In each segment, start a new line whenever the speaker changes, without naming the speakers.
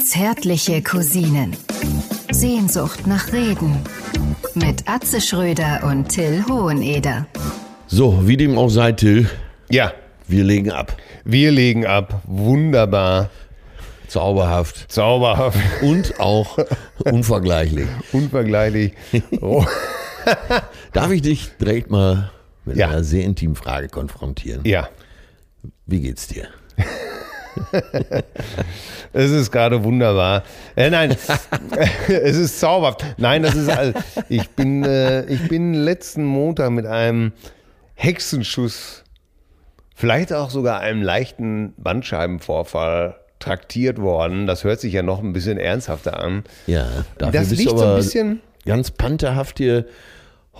Zärtliche Cousinen. Sehnsucht nach Reden. Mit Atze Schröder und Till Hoheneder.
So, wie dem auch sei, Till,
Ja,
wir legen ab.
wir legen ab. Wunderbar.
Zauberhaft
Zauberhaft.
und auch unvergleichlich.
Unvergleichlich. Oh.
Darf ich dich direkt mal mit
Ja.
einer sehr intimen Frage konfrontieren?
Ja,
Wie geht's dir?
es ist gerade wunderbar. Äh, nein, es ist zauberhaft. Nein, das ist all- ich bin äh, ich bin letzten Montag mit einem Hexenschuss, vielleicht auch sogar einem leichten Bandscheibenvorfall traktiert worden. Das hört sich ja noch ein bisschen ernsthafter an.
Ja, dafür
Das liegt so ein bisschen-
ganz pantherhaft hier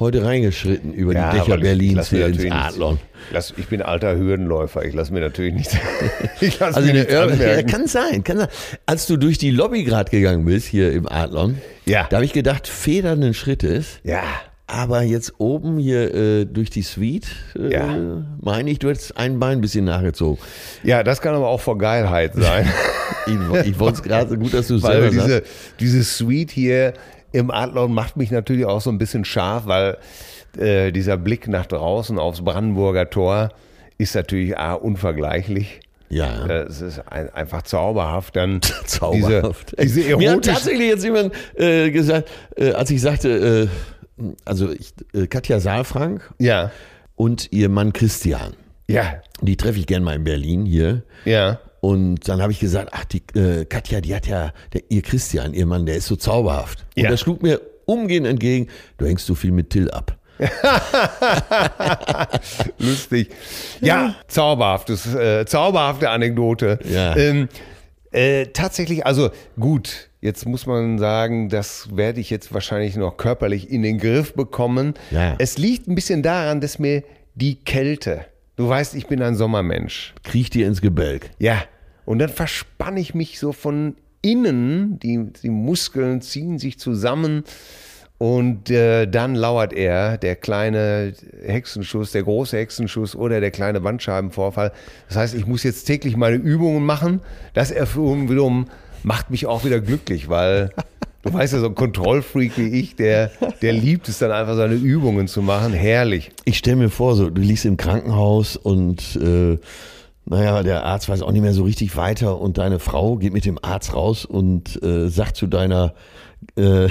heute reingeschritten über
Ja,
die Dächer Berlins
lass
hier ins Adlon.
Lass, ich bin alter Hürdenläufer. Ich lasse mir natürlich nicht. Ich lasse
Also
mir
eine
nichts
Ör- ja, kann sein, kann sein. Als du durch die Lobby gerade gegangen bist hier im Adlon,
Ja.
da habe ich gedacht, federnden Schrittes.
Ja.
Aber jetzt oben hier äh, durch die Suite, äh,
Ja.
meine ich, du hättest ein Bein ein bisschen nachgezogen.
Ja, das kann aber auch vor Geilheit sein.
Ich, ich wollte es gerade so gut, dass du es selber
diese,
sagst.
diese Suite hier im Adlon macht mich natürlich auch so ein bisschen scharf, weil äh, dieser Blick nach draußen aufs Brandenburger Tor ist natürlich A, unvergleichlich.
Ja.
Äh, Es ist ein, einfach zauberhaft. Dann
Zauberhaft.
Diese, diese
Mir hat tatsächlich jetzt jemand äh, gesagt, äh, als ich sagte, äh, also ich, äh, Katja Saalfrank
Ja,
und ihr Mann Christian,
ja,
die treffe ich gern mal in Berlin hier.
ja.
Und dann habe ich gesagt, ach, die äh, Katja, die hat ja, der, ihr Christian, ihr Mann, der ist so zauberhaft. Und
Ja.
da schlug mir umgehend entgegen, du hängst so viel mit Till ab.
Lustig. Ja, zauberhaftes, äh, zauberhafte Anekdote.
Ja.
Ähm, äh, tatsächlich, also gut, jetzt muss man sagen, das werde ich jetzt wahrscheinlich noch körperlich in den Griff bekommen.
Ja.
Es liegt ein bisschen daran, dass mir die Kälte, du weißt, ich bin ein Sommermensch.
Kriecht dir ins Gebälk.
Ja. Und dann verspanne ich mich so von innen, die, die Muskeln ziehen sich zusammen. Und äh, dann lauert er, der kleine Hexenschuss, der große Hexenschuss oder der kleine Bandscheibenvorfall. Das heißt, ich muss jetzt täglich meine Übungen machen. Das erfüllen wiederum macht mich auch wieder glücklich, weil du weißt ja, so ein Kontrollfreak wie ich, der, der liebt es dann einfach, seine Übungen zu machen. Herrlich.
Ich stelle mir vor, so, du liegst im Krankenhaus und äh, naja, der Arzt weiß auch nicht mehr so richtig weiter und deine Frau geht mit dem Arzt raus und äh, sagt zu deiner äh,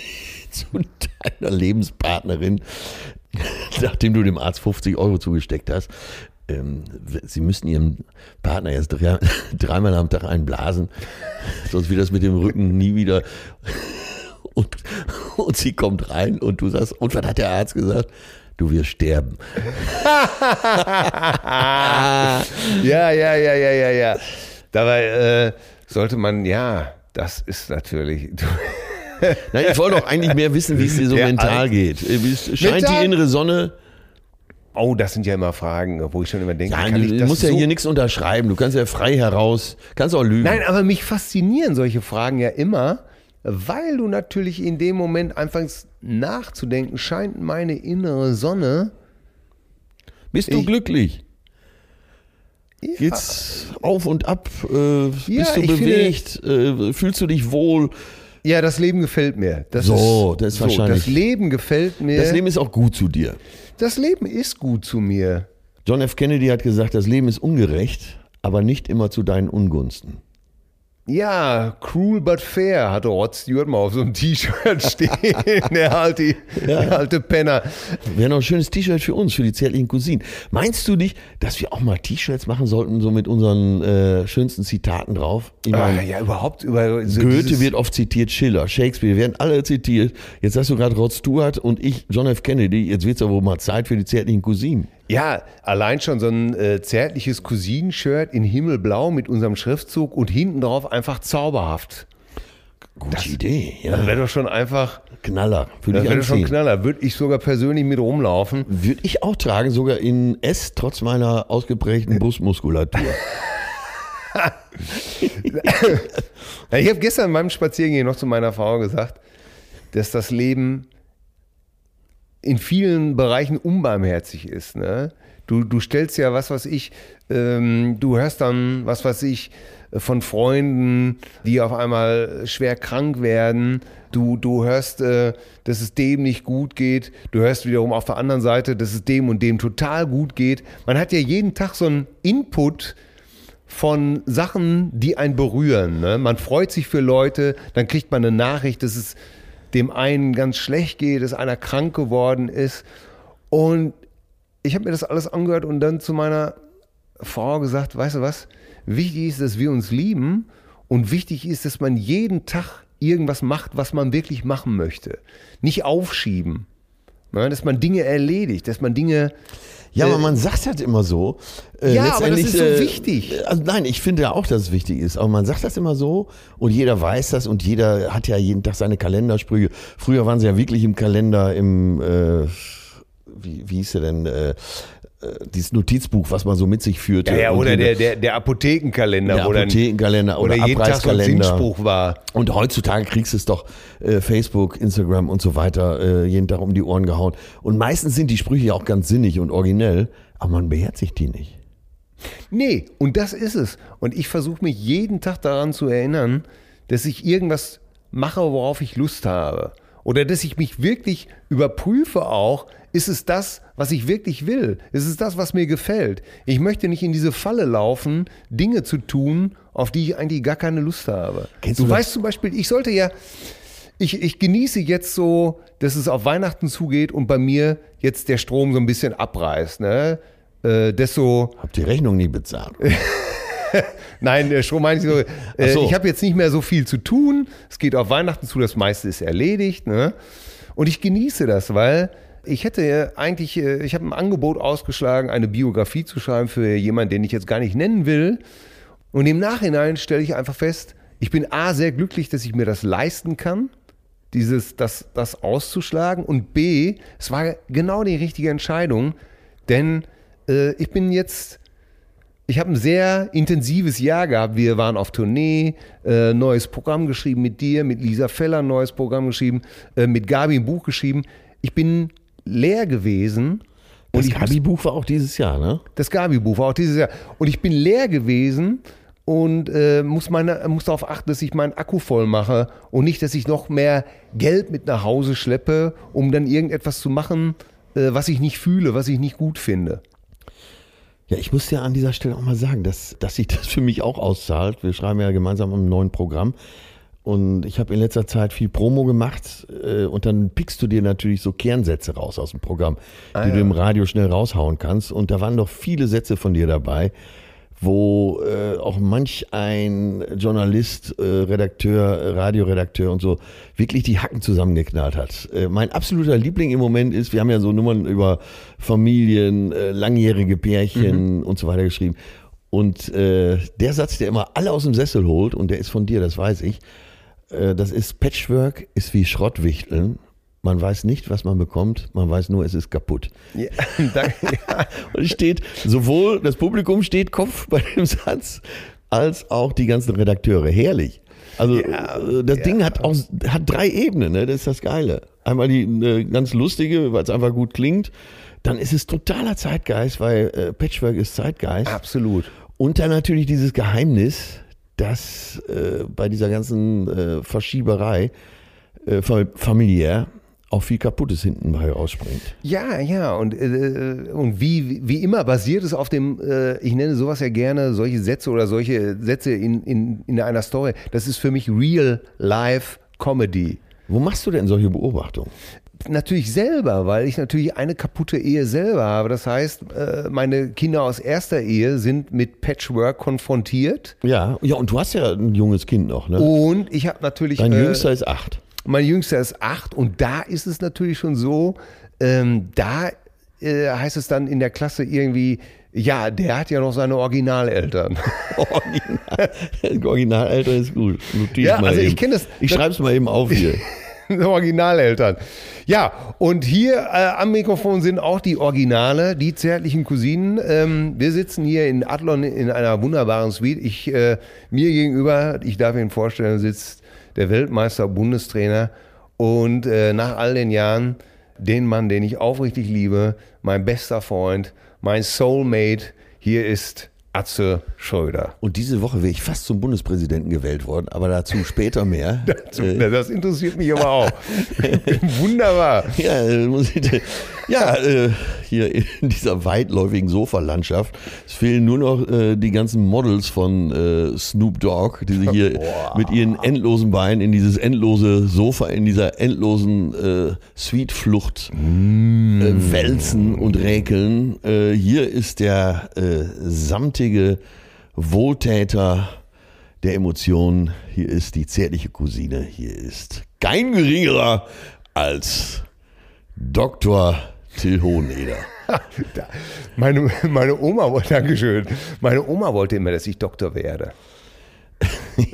zu deiner Lebenspartnerin, nachdem du dem Arzt 50 Euro zugesteckt hast, ähm, sie müssen ihrem Partner jetzt drei, dreimal am Tag einblasen, sonst wird das mit dem Rücken nie wieder. Und, und sie kommt rein und du sagst, und was hat der Arzt gesagt? Du wirst sterben.
Ja, ja, ja, ja, ja, ja. Dabei äh, sollte man, ja, das ist natürlich.
Nein, ich wollte doch eigentlich mehr wissen, wie es dir so
Der
mental
Alt-
geht. Äh, Scheint
Mental?
die innere Sonne?
Oh, das sind ja immer Fragen, wo ich schon immer denke,
Ja, du musst ja
so
hier nichts unterschreiben. Du kannst ja frei heraus, kannst auch lügen.
Nein, aber mich faszinieren solche Fragen ja immer, weil du natürlich in dem Moment anfängst nachzudenken, scheint meine innere Sonne.
Bist du
ich-
glücklich?
Ja,
Geht's auf und ab? Äh,
Ja,
bist du
ich finde-
bewegt? Äh, fühlst du dich wohl?
ja, das Leben gefällt mir. Das
So,
ist,
das ist wahrscheinlich-
Das Leben gefällt mir.
Das Leben ist auch gut zu dir.
Das Leben ist gut zu mir.
John F. Kennedy hat gesagt, das Leben ist ungerecht, aber nicht immer zu deinen Ungunsten.
Ja, cruel but fair, hatte Rod Stewart mal auf so einem T-Shirt stehen. der, alte, der alte Penner.
Wäre noch ein schönes T-Shirt für uns, für die zärtlichen Cousinen. Meinst du nicht, dass wir auch mal T-Shirts machen sollten, so mit unseren äh, schönsten Zitaten drauf?
Ah,
meine,
ja, überhaupt über so
Goethe wird oft zitiert, Schiller, Shakespeare, werden alle zitiert. Jetzt hast du gerade Rod Stewart und ich, John F. Kennedy. Jetzt wird es aber wohl mal Zeit für die zärtlichen Cousinen.
Ja, allein schon so ein äh, zärtliches Cousin-Shirt in Himmelblau mit unserem Schriftzug und hinten drauf einfach zauberhaft.
Gute Idee,
Das
ja.
wäre doch schon einfach,
Knaller. Würde
das wäre doch schon. Knaller. Würde ich sogar persönlich mit rumlaufen.
Würde ich auch tragen, sogar in S, trotz meiner ausgeprägten Brustmuskulatur.
Ich habe gestern beim Spaziergehen noch zu meiner Frau gesagt, dass das Leben in vielen Bereichen unbarmherzig ist. Ne? Du, du stellst ja was, was ich, ähm, du hörst dann, was weiß ich, von Freunden, die auf einmal schwer krank werden. Du, du hörst, äh, dass es dem nicht gut geht. Du hörst wiederum auf der anderen Seite, dass es dem und dem total gut geht. Man hat ja jeden Tag so einen Input von Sachen, die einen berühren. Ne? Man freut sich für Leute, dann kriegt man eine Nachricht, dass es dem einen ganz schlecht geht, dass einer krank geworden ist. Und ich habe mir das alles angehört und dann zu meiner Frau gesagt, weißt du was, wichtig ist, dass wir uns lieben und wichtig ist, dass man jeden Tag irgendwas macht, was man wirklich machen möchte. Nicht aufschieben. Ne? Dass man Dinge erledigt, dass man Dinge
ja, aber äh, man sagt halt immer so.
Äh, ja, aber das ist so äh, wichtig.
Also nein, ich finde ja auch, dass es wichtig ist. Aber man sagt das immer so und jeder weiß das und jeder hat ja jeden Tag seine Kalendersprüche. Früher waren sie ja wirklich im Kalender im, äh, wie, wie hieß er denn, äh, äh, dieses Notizbuch, was man so mit sich führte.
Ja, ja oder der, der, der Apothekenkalender.
Der Apothekenkalender oder, oder jeden Tag so ein
Sinnspruch war.
Und heutzutage kriegst du es doch äh, Facebook, Instagram und so weiter äh, jeden Tag um die Ohren gehauen. Und meistens sind die Sprüche ja auch ganz sinnig und originell, aber man beherzigt die nicht.
Nee, und das ist es. Und ich versuche mich jeden Tag daran zu erinnern, dass ich irgendwas mache, worauf ich Lust habe. Oder dass ich mich wirklich überprüfe auch, ist es das, was ich wirklich will? Ist es das, was mir gefällt? Ich möchte nicht in diese Falle laufen, Dinge zu tun, auf die ich eigentlich gar keine Lust habe. Kennst du, du weißt zum Beispiel, ich sollte ja, ich, ich genieße jetzt so, dass es auf Weihnachten zugeht und bei mir jetzt der Strom so ein bisschen abreißt. Ne? Äh, desto.
Habt die Rechnung nie bezahlt?
Nein, der Strom meine ich so, äh, so. ich habe jetzt nicht mehr so viel zu tun. Es geht auf Weihnachten zu, das meiste ist erledigt. Ne? Und ich genieße das, weil ich hätte eigentlich, äh, ich habe ein Angebot ausgeschlagen, eine Biografie zu schreiben für jemanden, den ich jetzt gar nicht nennen will. Und im Nachhinein stelle ich einfach fest, ich bin A, sehr glücklich, dass ich mir das leisten kann, dieses, das, das auszuschlagen. Und B, es war genau die richtige Entscheidung, denn äh, ich bin jetzt ich habe ein sehr intensives Jahr gehabt. Wir waren auf Tournee, äh, neues Programm geschrieben mit dir, mit Lisa Feller neues Programm geschrieben, äh, mit Gabi ein Buch geschrieben. Ich bin leer gewesen.
Das Gabi-Buch war auch dieses Jahr, ne?
Das Gabi-Buch war auch dieses Jahr. Und ich bin leer gewesen und äh, muss, meine, muss darauf achten, dass ich meinen Akku voll mache und nicht, dass ich noch mehr Geld mit nach Hause schleppe, um dann irgendetwas zu machen, äh, was ich nicht fühle, was ich nicht gut finde.
Ja, ich muss ja an dieser Stelle auch mal sagen, dass, dass sich das für mich auch auszahlt. Wir schreiben ja gemeinsam ein neues Programm. Und ich habe in letzter Zeit viel Promo gemacht äh, und dann pickst du dir natürlich so Kernsätze raus aus dem Programm, ah, die ja. du im Radio schnell raushauen kannst. Und da waren doch viele Sätze von dir dabei, wo äh, auch manch ein Journalist, äh, Redakteur, Radioredakteur und so wirklich die Hacken zusammengeknallt hat. Äh, mein absoluter Liebling im Moment ist, wir haben ja so Nummern über Familien, äh, langjährige Pärchen mhm. und so weiter geschrieben. Und äh, der Satz, der immer alle aus dem Sessel holt, und der ist von dir, das weiß ich, das ist Patchwork ist wie Schrottwichteln. Man weiß nicht, was man bekommt, man weiß nur, es ist kaputt. Ja, danke. Und es steht, sowohl das Publikum steht Kopf bei dem Satz, als auch die ganzen Redakteure. Herrlich. Also ja, äh, das ja. Ding hat auch hat drei Ebenen, ne? das ist das Geile. Einmal die eine ganz lustige, weil es einfach gut klingt. Dann ist es totaler Zeitgeist, weil äh, Patchwork ist Zeitgeist.
Absolut.
Und dann natürlich dieses Geheimnis, dass äh, bei dieser ganzen äh, Verschieberei äh, familiär auch viel Kaputtes hinten bei rausspringt.
Ja, ja, und, äh, und wie, wie immer basiert es auf dem, äh, ich nenne sowas ja gerne, solche Sätze oder solche Sätze in, in, in einer Story. Das ist für mich Real-Life-Comedy.
Wo machst du denn solche Beobachtungen?
Natürlich selber, weil ich natürlich eine kaputte Ehe selber habe. Das heißt, äh, meine Kinder aus erster Ehe sind mit Patchwork konfrontiert.
Ja, ja, und du hast ja ein junges Kind noch, ne?
Und ich habe natürlich.
Dein äh, Jüngster ist acht.
Mein Jüngster ist acht und da ist es natürlich schon so, ähm, da äh, heißt es dann in der Klasse irgendwie, ja, der hat ja noch seine Originaleltern.
Original, Originaleltern ist gut.
Notiz ja, also eben. ich kenne das.
Ich schreibe es mal eben auf hier.
Originaleltern. Ja, und hier äh, am Mikrofon sind auch die Originale, die zärtlichen Cousinen. Ähm, wir sitzen hier in Adlon in einer wunderbaren Suite. Ich, äh, mir gegenüber, ich darf Ihnen vorstellen, sitzt der Weltmeister Bundestrainer und äh, nach all den Jahren den Mann, den ich aufrichtig liebe, mein bester Freund, mein Soulmate. Hier ist Atze Schröder.
Und diese Woche wäre ich fast zum Bundespräsidenten gewählt worden, aber dazu später mehr.
dazu, äh, das interessiert mich aber auch. Wunderbar.
Ja, äh, ja äh, hier in dieser weitläufigen Sofalandschaft. Es fehlen nur noch äh, die ganzen Models von äh, Snoop Dogg, die sich hier Boah. mit ihren endlosen Beinen in dieses endlose Sofa, in dieser endlosen äh, Suite-Flucht mm. wälzen und räkeln. hier ist der samtige einzige Wohltäter der Emotionen. Hier ist die zärtliche Cousine. Hier ist kein geringerer als Dr. Till Hoheneder.
meine, meine Oma wollte, Dankeschön, meine Oma wollte immer, dass ich Doktor werde.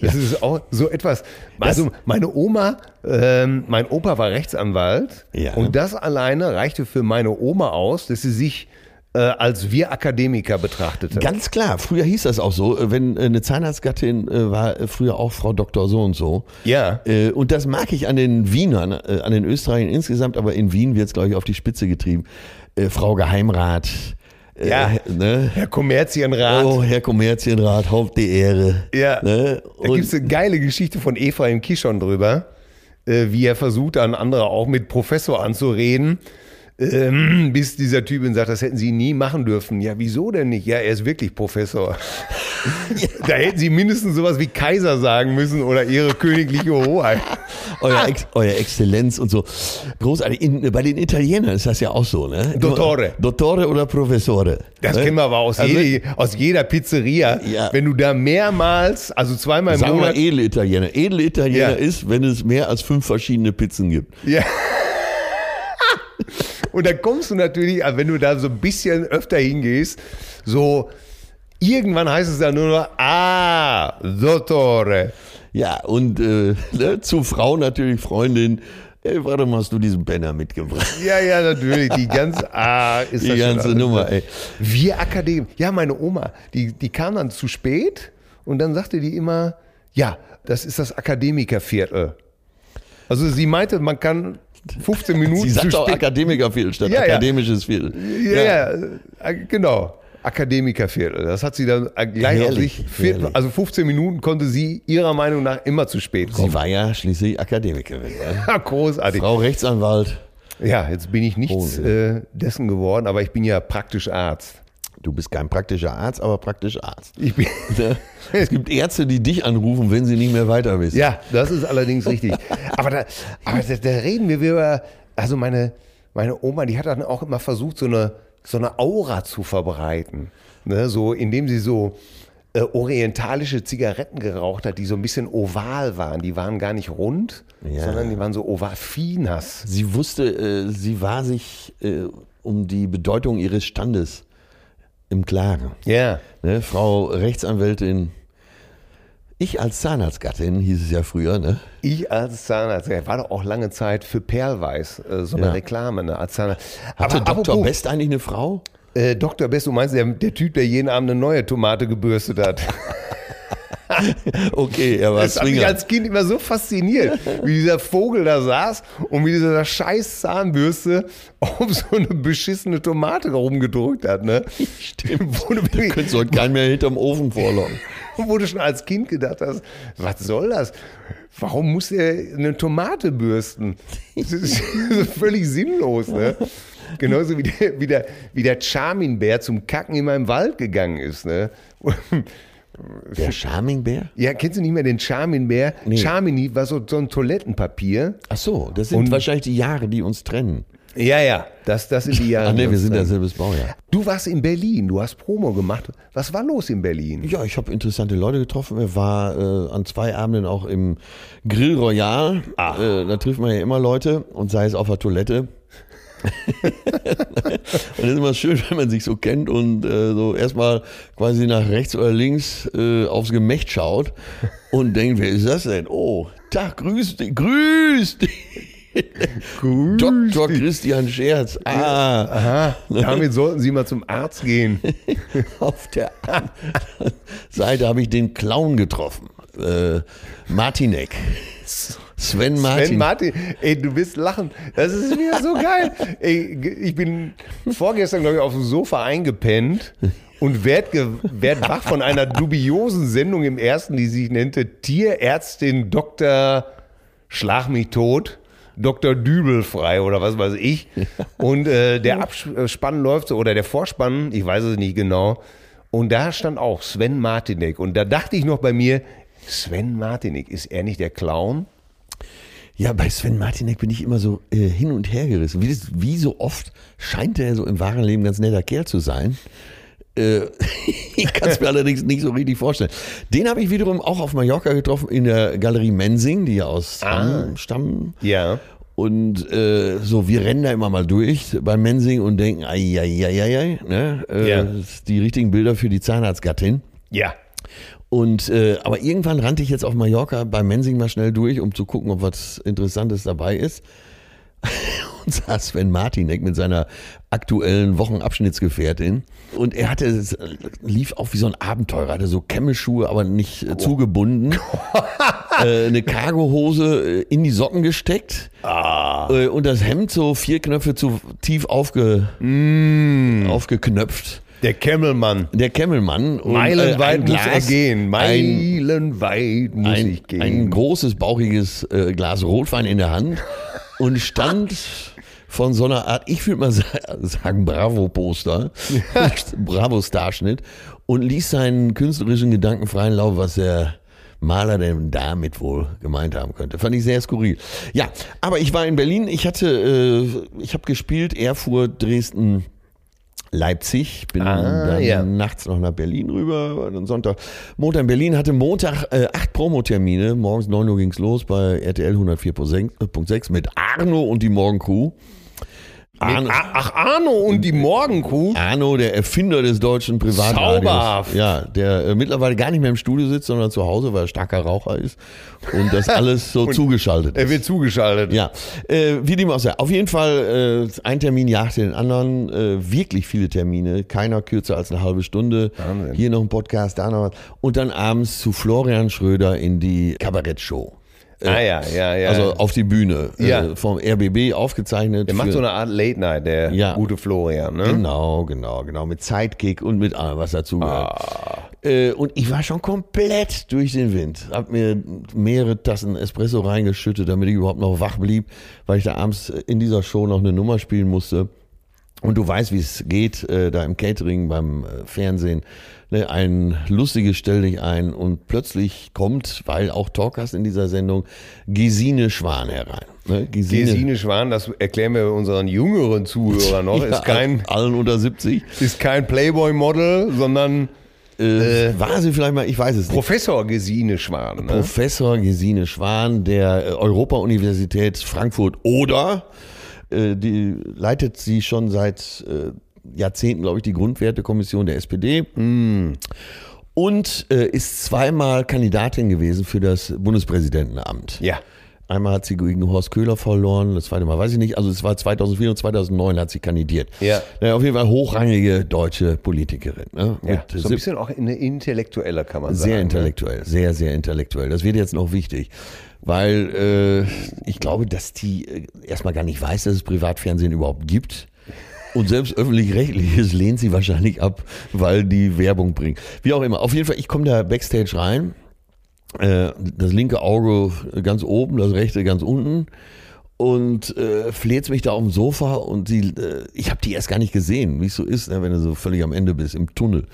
Das ist auch so etwas. Also meine Oma, ähm, mein Opa war Rechtsanwalt ja. und das alleine reichte für meine Oma aus, dass sie sich äh, als wir Akademiker betrachtete.
Ganz klar, früher hieß das auch so, äh, wenn äh, eine Zahnarztgattin war früher auch Frau Doktor so und so.
Ja.
Und das mag ich an den Wienern, an den Österreichern insgesamt, aber in Wien wird es, glaube ich, auf die Spitze getrieben. Frau Geheimrat.
Ja, ne? Herr Kommerzienrat.
Oh, Herr Kommerzienrat, Haupt die Ehre.
Ja, ne? da gibt es eine geile Geschichte von Eva im Kishon drüber, wie er versucht, an andere auch mit Professor anzureden ähm, bis dieser Typ sagt, das hätten Sie nie machen dürfen. Ja, wieso denn nicht? Ja, er ist wirklich Professor. ja. Da hätten Sie mindestens sowas wie Kaiser sagen müssen oder Ihre königliche Hoheit.
Euer, Ex, Euer Exzellenz und so. Großartig. In, bei den Italienern ist das ja auch so, ne?
Dottore.
Dottore oder Professore.
Das ne? kennen wir aber aus, also, jede, aus jeder Pizzeria. Ja. Wenn du da mehrmals, also zweimal im
Sagen Monat... Sagen wir edle Italiener. Edle Italiener ja. ist, wenn es mehr als fünf verschiedene Pizzen gibt.
Ja. Und dann kommst du natürlich, wenn du da so ein bisschen öfter hingehst, so irgendwann heißt es dann nur noch, ah, Dottore.
Ja, und äh, ne, zu Frau natürlich Freundin. Ey, warum hast du diesen Penner mitgebracht?
Ja, ja, natürlich. Die ganze, ah,
ist die ganze Nummer, ey.
Wir Akademie. Ja, meine Oma, die, die kam dann zu spät und dann sagte die immer, ja, das ist das Akademikerviertel. Also sie meinte, man kann 15 Minuten.
Sie sagt auch Akademikerviertel statt ja, akademisches Viertel.
Ja, ja, ja, genau. Akademikerviertel. Das hat sie dann gleich herrlich, auf sich. Viertel, also 15 Minuten konnte sie ihrer Meinung nach immer zu spät kommen.
Sie war ja schließlich Akademikerin.
Ja, großartig.
Frau Rechtsanwalt.
Ja, jetzt bin ich nichts äh, dessen geworden, aber ich bin ja praktisch Arzt.
Du bist kein praktischer Arzt, aber praktisch Arzt. Ich bin es gibt Ärzte, die dich anrufen, wenn sie nicht mehr weiter wissen.
Ja, das ist allerdings richtig. aber da, aber da, da reden wir über, also meine, meine Oma, die hat dann auch immer versucht, so eine, so eine Aura zu verbreiten. Ne, so, indem sie so äh, orientalische Zigaretten geraucht hat, die so ein bisschen oval waren. Die waren gar nicht rund, ja. sondern die waren so oval, Finas.
Sie wusste, äh, sie war sich äh, um die Bedeutung ihres Standes im Klaren.
Ja.
Ne, Frau Rechtsanwältin, ich als Zahnarztgattin hieß es ja früher, ne?
Ich als Zahnarztgattin, war doch auch lange Zeit für Perlweiß, äh, so eine ja. Reklame, ne? Als Zahnarzt.
Hatte Aber, Dr. Apropos, Best eigentlich eine Frau?
Äh, Dr. Best, du meinst der, der Typ, der jeden Abend eine neue Tomate gebürstet hat.
okay, er war
Das hat mich als Kind immer so fasziniert, wie dieser Vogel da saß und wie dieser scheiß Zahnbürste auf so eine beschissene Tomate rumgedrückt hat. Ne?
Stimmt. Wo du, da könntest du heute keinen mehr hinterm Ofen vorlaufen.
Wo du schon als Kind gedacht hast, was soll das? Warum muss er eine Tomate bürsten? Das ist völlig sinnlos. Ne? Genauso wie der, wie der, wie der Charmin-Bär zum Kacken in meinem Wald gegangen ist. Ne?
Der Charmingbär?
Ja, kennst du nicht mehr den Charmingbär? Nee. Charmini war so, so ein Toilettenpapier.
Ach so, das sind Und, wahrscheinlich die Jahre, die uns trennen.
Ja, ja, das, das sind die Jahre.
Ach nee, wir sind ja selbes Baujahr.
Du warst in Berlin, du hast Promo gemacht. Was war los in Berlin?
Ja, ich habe interessante Leute getroffen. Er war äh, an zwei Abenden auch im Grill Royal. Äh, da trifft man ja immer Leute und sei es auf der Toilette. und ist immer schön, wenn man sich so kennt und äh, so erstmal quasi nach rechts oder links äh, aufs Gemächt schaut und denkt, wer ist das denn? Oh, Tag, grüß dich, grüß dich. Dr. Christian Scherz. Ah.
Aha. Damit sollten Sie mal zum Arzt gehen.
Auf der Seite habe ich den Clown getroffen. Äh, Martinek. Sven Martin.
Sven Martin, ey, du bist lachen. Das ist wieder so geil. Ey, ich bin vorgestern, glaube ich, auf dem Sofa eingepennt und werd, ge- werd wach von einer dubiosen Sendung im ersten, die sich nannte Tierärztin Dr. Schlag mich tot. Dr. Dübelfrei oder was weiß ich. Und äh, der Abspann läuft so, oder der Vorspann, ich weiß es nicht genau. Und da stand auch Sven Martinek. Und da dachte ich noch bei mir, Sven Martinek, ist er nicht der Clown?
Ja, bei Sven Martinek bin ich immer so äh, hin und her gerissen. Wie, das, wie so oft scheint er so im wahren Leben ganz netter Kerl zu sein. Äh, ich kann es mir allerdings nicht so richtig vorstellen. Den habe ich wiederum auch auf Mallorca getroffen in der Galerie Mensing, die ja aus Hamm stammen.
Ja.
Und äh, so, wir rennen da immer mal durch bei Mensing und denken, ai, ai, ai, ai, ai, ne? äh,
Ja.
die richtigen Bilder für die Zahnarztgattin.
Ja.
Und äh, aber irgendwann rannte ich jetzt auf Mallorca bei Mensing mal schnell durch, um zu gucken, ob was Interessantes dabei ist. Und sah Sven Martinek mit seiner aktuellen Wochenabschnittsgefährtin. Und er hatte, es lief auch wie so ein Abenteurer, hatte so Kämmelschuhe, aber nicht äh, zugebunden. äh, eine Cargohose äh, in die Socken gesteckt. Äh, und das Hemd so vier Knöpfe zu tief aufge, aufgeknöpft.
Der Kemmelmann.
Der Kemmelmann. Und,
Meilenweit
ein
muss er
Glas-
gehen.
Ein,
Meilenweit muss
ein,
ich gehen.
ein großes, bauchiges äh, Glas Rotwein in der Hand und stand von so einer Art, ich würde mal sa- sagen, Bravo-Poster, Bravo-Starschnitt und ließ seinen künstlerischen Gedanken freien Lauf, was der Maler denn damit wohl gemeint haben könnte. Fand ich sehr skurril. Ja, aber ich war in Berlin, ich hatte, äh, ich habe gespielt, Erfurt, Dresden, Leipzig, bin
Ah,
dann
ja.
nachts noch nach Berlin rüber, dann Sonntag, Montag in Berlin, hatte Montag äh, acht Promotermine, morgens 9 Uhr ging's los bei RTL 104.6 mit Arno und die Morgencrew. Arno,
Ach, Arno und die Morgenkuh.
Arno, der Erfinder des deutschen Privatradios.
Zauberhaft.
Ja, der äh, mittlerweile gar nicht mehr im Studio sitzt, sondern zu Hause, weil er starker Raucher ist und das alles so zugeschaltet
Er
ist.
wird zugeschaltet.
Ja, äh, wie dem auch sei. Auf jeden Fall, äh, ein Termin jagte den anderen. Äh, wirklich viele Termine. Keiner kürzer als eine halbe Stunde.
Wahnsinn.
Hier noch ein Podcast, da noch was. Und dann abends zu Florian Schröder in die Kabarettshow.
Ah ja, ja, ja.
Also auf die Bühne.
Ja.
Äh, vom RBB aufgezeichnet.
der macht so eine Art Late Night, der
Ja.
gute Florian. Ne?
Genau, genau, genau. Mit Sidekick und mit allem, was dazugehört.
Ah.
Äh, und ich war schon komplett durch den Wind. Hab mir mehrere Tassen Espresso reingeschüttet, damit ich überhaupt noch wach blieb, weil ich da abends in dieser Show noch eine Nummer spielen musste. Und du weißt, wie es geht, äh, da im Catering, beim äh, Fernsehen. Ne, ein lustiges Stell dich ein und plötzlich kommt, weil auch Talkers in dieser Sendung, Gesine Schwan herein. Ne,
Gesine Schwan, das erklären wir unseren jüngeren Zuhörern noch,
Ja,
ist kein,
allen unter 70.
ist kein Playboy-Model, sondern
Äh, war sie vielleicht mal, ich weiß es nicht.
Professor Gesine Schwan. Ne?
Professor Gesine Schwan der äh, Europa-Universität Frankfurt oder äh, die leitet sie schon seit äh, Jahrzehnten, glaube ich, die Grundwertekommission der SPD. Und äh, ist zweimal Kandidatin gewesen für das Bundespräsidentenamt.
Ja.
Einmal hat sie gegen Horst Köhler verloren, das zweite Mal weiß ich nicht. Also es war 2004 und 2009 hat sie kandidiert.
Ja.
Naja, auf jeden Fall hochrangige deutsche Politikerin. Ne?
ja. So ein bisschen auch eine intellektuelle, kann man sagen.
sehr
ne?
intellektuell, sehr, sehr intellektuell. Das wird jetzt noch wichtig, weil äh, ich glaube, dass die äh, erstmal gar nicht weiß, dass es Privatfernsehen überhaupt gibt. Und selbst öffentlich-rechtliches lehnt sie wahrscheinlich ab, weil die Werbung bringt. Wie auch immer. Auf jeden Fall, ich komme da backstage rein. Äh, das linke Auge ganz oben, das rechte ganz unten. Und äh, fleht mich da auf dem Sofa und sie, äh, ich habe die erst gar nicht gesehen, wie es so ist, ne, wenn du so völlig am Ende bist, im Tunnel.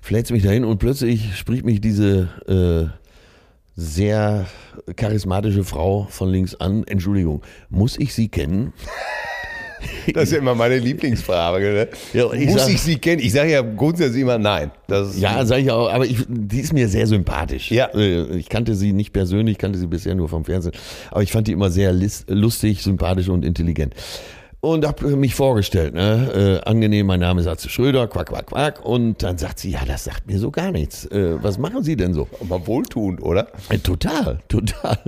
Fläht mich dahin und plötzlich spricht mich diese äh, sehr charismatische Frau von links an. Entschuldigung, muss ich sie kennen?
Das ist ja immer meine Lieblingsfrage. Ne?
Ja, ich
Muss
sag-
ich sie kennen? Ich sage ja grundsätzlich immer nein.
Ja, sage ich auch, aber ich, die ist mir sehr sympathisch.
Ja.
Äh, Ich kannte sie nicht persönlich, kannte sie bisher nur vom Fernsehen, aber ich fand die immer sehr lustig, sympathisch und intelligent. Und habe mich vorgestellt, ne? Äh, angenehm, mein Name ist Atze Schröder, quack, quack, quack. Und dann sagt sie, ja, das sagt mir so gar nichts. Äh, was machen Sie denn so?
mal wohltuend, oder?
Äh, Total, total.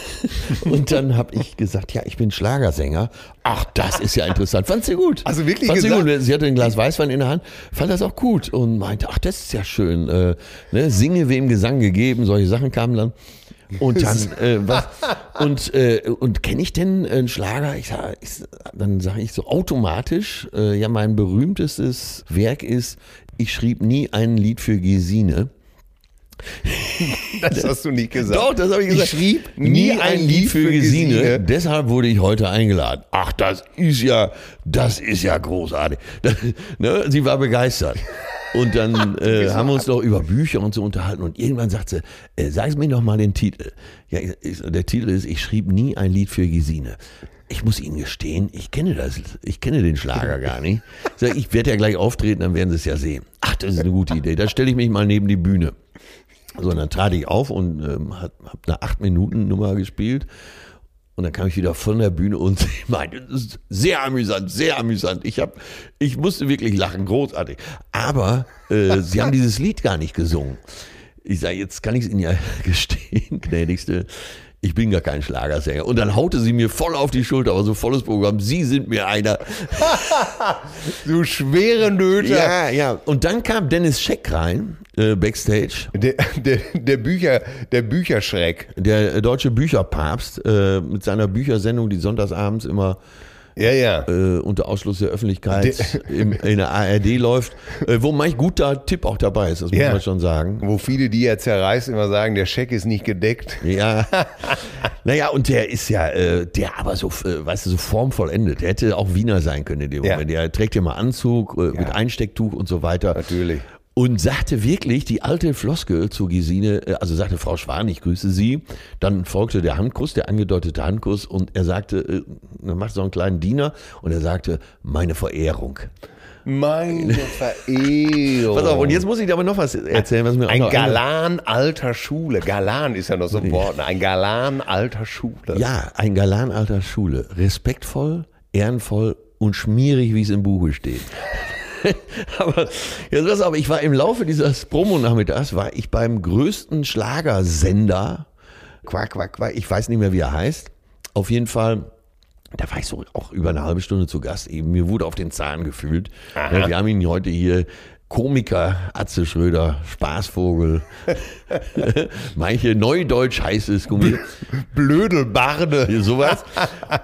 Und dann habe ich gesagt, ja, ich bin Schlagersänger. Ach, das ist ja interessant. Fand sie gut.
Also wirklich
Fand sie,
gesagt?
gut. sie hatte ein Glas Weißwein in der Hand, fand das auch gut und meinte, ach, das ist ja schön. Äh, ne, Singe wem Gesang gegeben, solche Sachen kamen dann. Und dann, äh, was, und, äh, und kenne ich denn einen Schlager? Ich sag, ich, dann sage ich so automatisch, äh, ja, mein berühmtestes Werk ist, ich schrieb nie ein Lied für Gesine.
Das hast du nicht gesagt.
Doch, das habe ich gesagt.
Ich schrieb nie ein Lied für Gesine.
Deshalb wurde ich heute eingeladen. Ach, das ist ja, das ist ja großartig. Das, ne, sie war begeistert. Und dann äh, haben wir uns doch über Bücher und so unterhalten. Und irgendwann sagt sie, äh, sag mir doch mal den Titel. Ja, ich, der Titel ist, ich schrieb nie ein Lied für Gesine. Ich muss Ihnen gestehen, ich kenne das, ich kenne den Schlager gar nicht. Ich, sag, ich werde ja gleich auftreten, dann werden Sie es ja sehen. Ach, das ist eine gute Idee. Da stelle ich mich mal neben die Bühne. So, und dann trat ich auf und ähm, habe eine 8-Minuten-Nummer gespielt. Und dann kam ich wieder von der Bühne und meinte, das ist sehr amüsant, sehr amüsant. Ich, hab, ich musste wirklich lachen, großartig. Aber äh, sie haben dieses Lied gar nicht gesungen. Ich sage, jetzt kann ich es Ihnen ja gestehen, gnädigste. Ich bin gar kein Schlagersänger. Und dann haute sie mir voll auf die Schulter, aber so volles Programm. Sie sind mir einer.
du schwere Nöte.
Ja, ja. Und dann kam Dennis Scheck rein, äh, Backstage.
Der, der, der, Bücher, der Bücherschreck.
Der deutsche Bücherpapst äh, mit seiner Büchersendung, die sonntagsabends immer
ja, ja.
Äh, unter Ausschluss der Öffentlichkeit im, in der ARD läuft, äh, wo manch guter Tipp auch dabei ist, das muss
Ja.
man schon sagen.
Wo viele, die ja zerreißen, immer sagen, der Scheck ist nicht gedeckt.
Ja. naja, und der ist ja, äh, der aber so, äh, weißt du, so formvollendet. Der hätte auch Wiener sein können in dem
Ja.
Moment. Der trägt ja mal Anzug äh, mit Einstecktuch und so weiter.
Natürlich.
Und sagte wirklich die alte Floskel zu Gesine, äh, also sagte Frau Schwan, ich grüße Sie. Dann folgte der Handkuss, der angedeutete Handkuss und er sagte, äh, dann macht so einen kleinen Diener und er sagte, meine Verehrung.
Meine Verehrung.
Pass auf, und jetzt muss ich dir aber noch was erzählen, was mir auch
Ein
noch
Galan alter Schule. Galan ist ja noch so ein Wort. ne? Ein Galan alter Schule.
Ja, ein Galan alter Schule. Respektvoll, ehrenvoll und schmierig, wie es im Buche steht. aber jetzt pass auf, ich war im Laufe dieses Promonachmittags, war ich beim größten Schlagersender, Quack, Quack, Quack, ich weiß nicht mehr, wie er heißt. Auf jeden Fall, da war ich so auch über eine halbe Stunde zu Gast eben. Mir wurde auf den Zahn gefühlt. Ja, wir haben ihn heute hier. Komiker Atze Schröder, Spaßvogel, manche Neudeutsch heißt es, Gummi.
Blödelbarde.
sowas.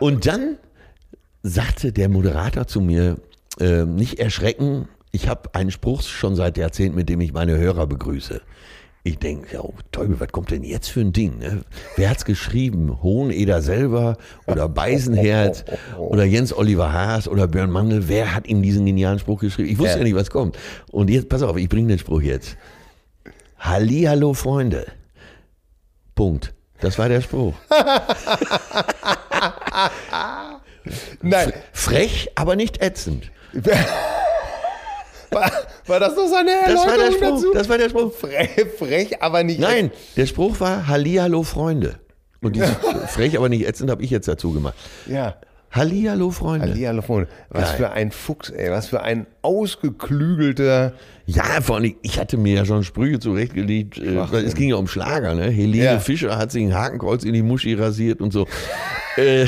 Und dann sagte der Moderator zu mir, äh, nicht erschrecken, ich habe einen Spruch schon seit Jahrzehnten, mit dem ich meine Hörer begrüße. Ich denke, ja, oh, Teufel, was kommt denn jetzt für ein Ding? Ne? Wer hat's geschrieben? Hoheneder selber oder Beisenherz oder Jens Oliver Haas oder Björn Mandel? Wer hat ihm diesen genialen Spruch geschrieben? Ich wusste ja,
Ja.
nicht, was kommt. Und jetzt, pass auf, ich bringe den Spruch jetzt. Hallihallo, Freunde. Punkt. Das war der Spruch.
Nein,
Frech, aber nicht ätzend.
War, war das noch seine
Das war der
Erläuterung
Spruch.
dazu?
Das war der Spruch.
Frech, frech, aber nicht.
Nein, der Spruch war Hallihallo Freunde. Und dieses frech, aber nicht ätzend habe ich jetzt dazu gemacht.
Ja.
Hallihallo Freunde.
Hallihallo, Freunde. Was
Geil.
für ein Fuchs, ey. Was für ein ausgeklügelter.
Ja, vor allem, ich hatte mir ja schon Sprüche zurechtgelegt. Äh, weil es ging ja um Schlager, ne? Helene
Ja.
Fischer hat sich ein Hakenkreuz in die Muschi rasiert und so. äh,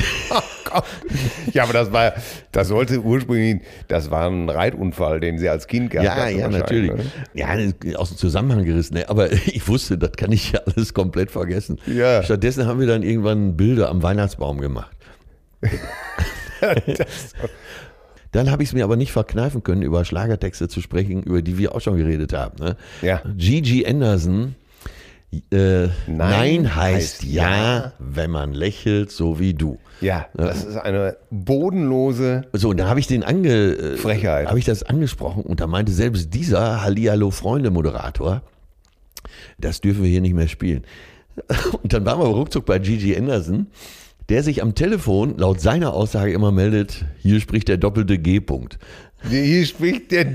Ja, aber das war, das sollte ursprünglich, das war ein Reitunfall, den sie als Kind gehabt
ja,
hatte
ja,
wahrscheinlich,
natürlich.
ne?
Ja, aus dem Zusammenhang gerissen. Ne? Aber ich wusste, das kann ich ja alles komplett vergessen.
Ja.
Stattdessen haben wir dann irgendwann Bilder am Weihnachtsbaum gemacht. Dann habe ich es mir aber nicht verkneifen können, über Schlagertexte zu sprechen, über die wir auch schon geredet haben. Ne?
Ja.
Gigi Anderson, äh, Nein, heißt,
heißt
ja,
ja.
wenn man lächelt, so wie du.
Ja, das ist eine bodenlose.
So, und da habe ich den ange, äh,
Frechheit.
habe ich das angesprochen und da meinte selbst dieser Hallihallo Freunde Moderator, das dürfen wir hier nicht mehr spielen. Und dann waren wir ruckzuck bei Gigi Anderson, der sich am Telefon laut seiner Aussage immer meldet, hier spricht der doppelte G-Punkt.
Hier spricht der.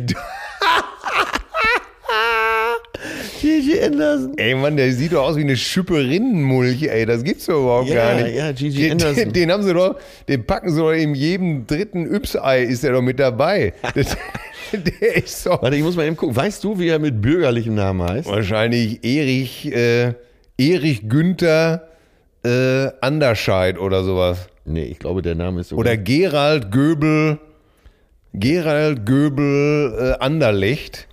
Gigi Anderson.
Ey Mann, der sieht doch aus wie eine Schipperinnenmulch, ey. Das gibt's doch überhaupt
Ja,
gar nicht.
ja, Gigi
den,
Anderson.
Den, den haben sie doch, den packen sie doch in jedem dritten Yps-Ei ist der doch mit dabei. Das, der ist doch
Warte, ich muss mal eben gucken. Weißt du, wie er mit bürgerlichem Namen heißt?
wahrscheinlich Erich, äh, Erich Günther äh, Anderscheid oder sowas.
Nee, ich glaube, der Name ist so.
Oder Gerald Göbel, Gerald Göbel äh, Anderlecht.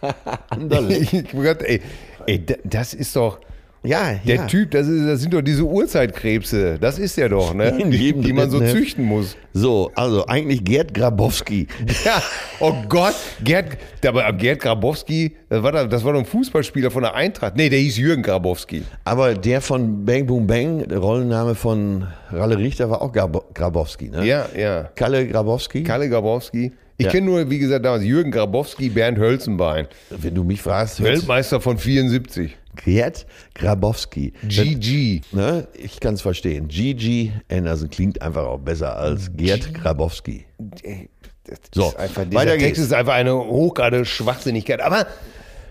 Anderlecht.
Ich ey, ey, da- das ist doch.
Ja,
Der
ja.
Typ, das, ist, das sind doch diese Urzeitkrebse. Das ist er doch, ne? Die, die man so
Heft.
züchten muss.
So, also eigentlich Gerd Grabowski.
Ja, oh Gott, Gerd, aber Gerd Grabowski, das war, da- das war doch ein Fußballspieler von der Eintracht. Nee, der hieß Jürgen Grabowski.
Aber der von Bang Boom Bang, der Rollenname von Ralle Richter war auch Grab Grabowski, ne?
Ja, ja.
Kalle Grabowski.
Kalle Grabowski. Ich
Ja.
kenne nur, wie gesagt, damals Jürgen Grabowski, Bernd Hölzenbein.
Wenn du mich fragst,
Weltmeister von 74.
Gerd Grabowski.
GG.
Ne? Ich kann es verstehen. Gigi Anderson klingt einfach auch besser als Gerd Grabowski.
Ey, Das
So,
ist einfach, dieser
weiter
Text
geht's.
ist einfach eine hochgrade Schwachsinnigkeit. Aber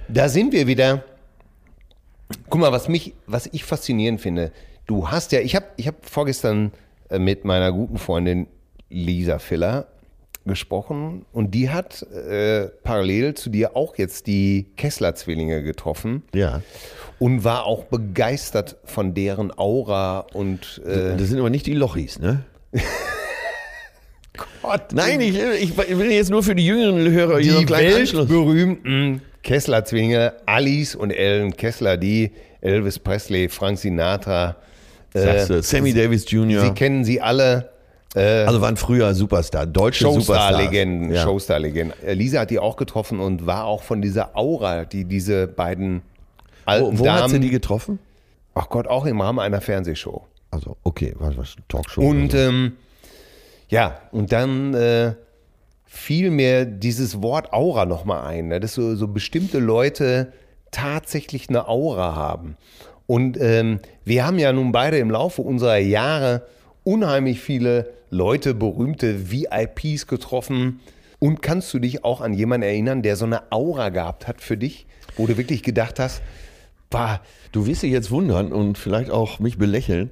da sind wir wieder. Guck mal, was mich, was ich faszinierend finde. Du hast ja, ich habe ich hab vorgestern äh, mit meiner guten Freundin Lisa Filler gesprochen und die hat äh, parallel zu dir auch jetzt die Kessler-Zwillinge getroffen
Ja.
und war auch begeistert von deren Aura und äh,
Das sind aber nicht die Lochis, ne?
Gott,
Nein, ich, ich will jetzt nur für die jüngeren Hörer hier so einen
die
kleinen Anschluss.
weltberühmten Kessler-Zwillinge, Alice und Ellen Kessler, die Elvis Presley, Frank Sinatra,
du, Sammy Davis
Sie
Jr.
kennen sie alle.
Also waren früher Superstar, deutsche.
Showstar-Legenden,
Ja.
Showstar-Legenden. Äh, Lisa hat die auch getroffen und war auch von dieser Aura, die diese beiden alten
Wo, wo
Damen,
hat sie die getroffen?
ach Gott, auch im Rahmen einer Fernsehshow.
Also, okay, was, was, Talkshow.
Und
so.
ähm, ja, und dann äh, fiel mir dieses Wort Aura nochmal ein, ne? dass so, so bestimmte Leute tatsächlich eine Aura haben. Und ähm, wir haben ja nun beide im Laufe unserer Jahre unheimlich viele Leute, berühmte VIPs getroffen. Und kannst du dich auch an jemanden erinnern, der so eine Aura gehabt hat für dich, wo du wirklich gedacht hast, bah,
Du wirst dich jetzt wundern und vielleicht auch mich belächeln,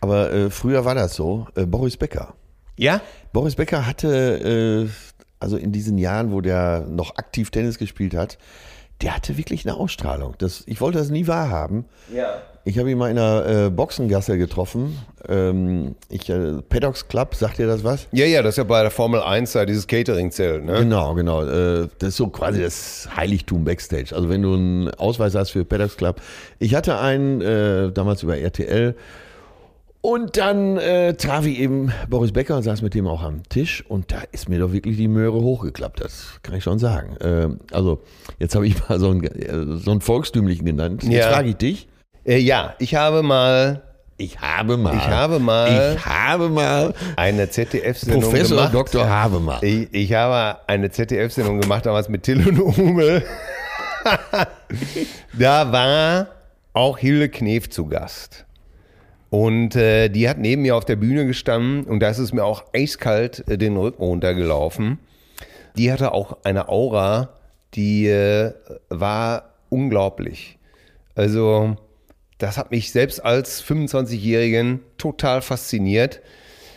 aber äh, früher war das so. Äh, Boris Becker.
ja?
Boris Becker hatte, äh, also in diesen Jahren, wo der noch aktiv Tennis gespielt hat, der hatte wirklich eine Ausstrahlung. Das, ich wollte das nie wahrhaben.
Ja.
Ich habe ihn mal in einer äh, Boxengasse getroffen. Ähm, ich, äh, Paddocks Club, sagt ihr das was?
Ja, ja, das ist ja bei der Formel 1 da, dieses Catering-Zelt, ne?
Genau, genau. Äh, das ist so quasi das Heiligtum Backstage. Also wenn du einen Ausweis hast für Paddocks Club. Ich hatte einen äh, damals über RTL und dann äh, traf ich eben Boris Becker und saß mit dem auch am Tisch und da ist mir doch wirklich die Möhre hochgeklappt, das kann ich schon sagen. Ähm, also jetzt habe ich mal so einen, äh, so einen Volkstümlichen genannt. Jetzt
Ja.
frage ich dich.
Äh, ja, ich habe mal
Ich habe mal.
Ich habe mal-
Ich habe mal.
eine ZDF-Sendung
Professor
gemacht.
Dr. Habemann.
Ich, ich habe eine ZDF-Sendung gemacht, damals mit Till und Umel. da war auch Hilde Knef zu Gast. Und äh, die hat neben mir auf der Bühne gestanden und da ist es mir auch eiskalt äh, den Rücken runtergelaufen. Die hatte auch eine Aura, die äh, war unglaublich. Also, das hat mich selbst als 25-Jährigen total fasziniert,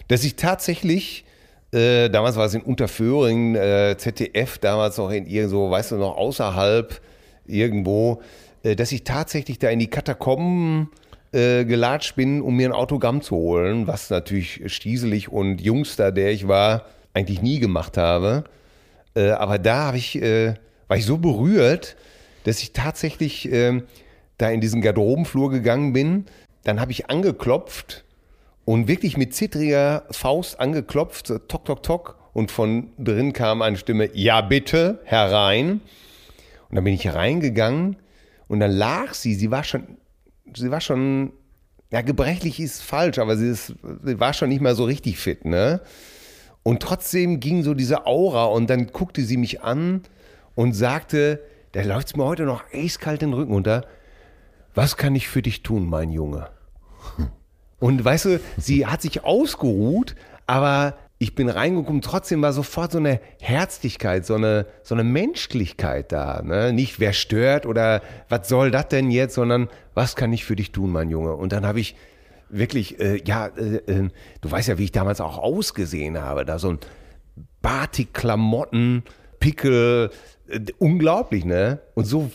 dass ich tatsächlich, äh, damals war es in Unterföhring, äh, ZDF, damals noch in irgendwo, weißt du, noch außerhalb irgendwo, äh, dass ich tatsächlich da in die Katakomben äh, gelatscht bin, um mir ein Autogramm zu holen, was natürlich stieselig und jungster, der ich war, eigentlich nie gemacht habe. Äh, aber da habe ich, äh, war ich so berührt, dass ich tatsächlich ähm, da in diesen Garderobenflur gegangen bin. Dann habe ich angeklopft und wirklich mit zittriger Faust angeklopft, so tok, tok, tok. Und von drin kam eine Stimme, ja bitte, herein. Und dann bin ich reingegangen und dann lag sie, sie war schon, sie war schon, ja, gebrechlich ist falsch, aber sie, ist, sie war schon nicht mehr so richtig fit, ne? Und trotzdem ging so diese Aura und dann guckte sie mich an und sagte, da läuft es mir heute noch eiskalt den Rücken runter. Was kann ich für dich tun, mein Junge? Und weißt du, sie hat sich ausgeruht, aber ich bin reingekommen, trotzdem war sofort so eine Herzlichkeit, so eine, so eine Menschlichkeit da. Ne? Nicht wer stört oder was soll das denn jetzt, sondern was kann ich für dich tun, mein Junge? Und dann habe ich wirklich, äh, ja, äh, äh, du weißt ja, wie ich damals auch ausgesehen habe, da so ein Batik-Klamotten, Pickel, äh, unglaublich, ne? Und so,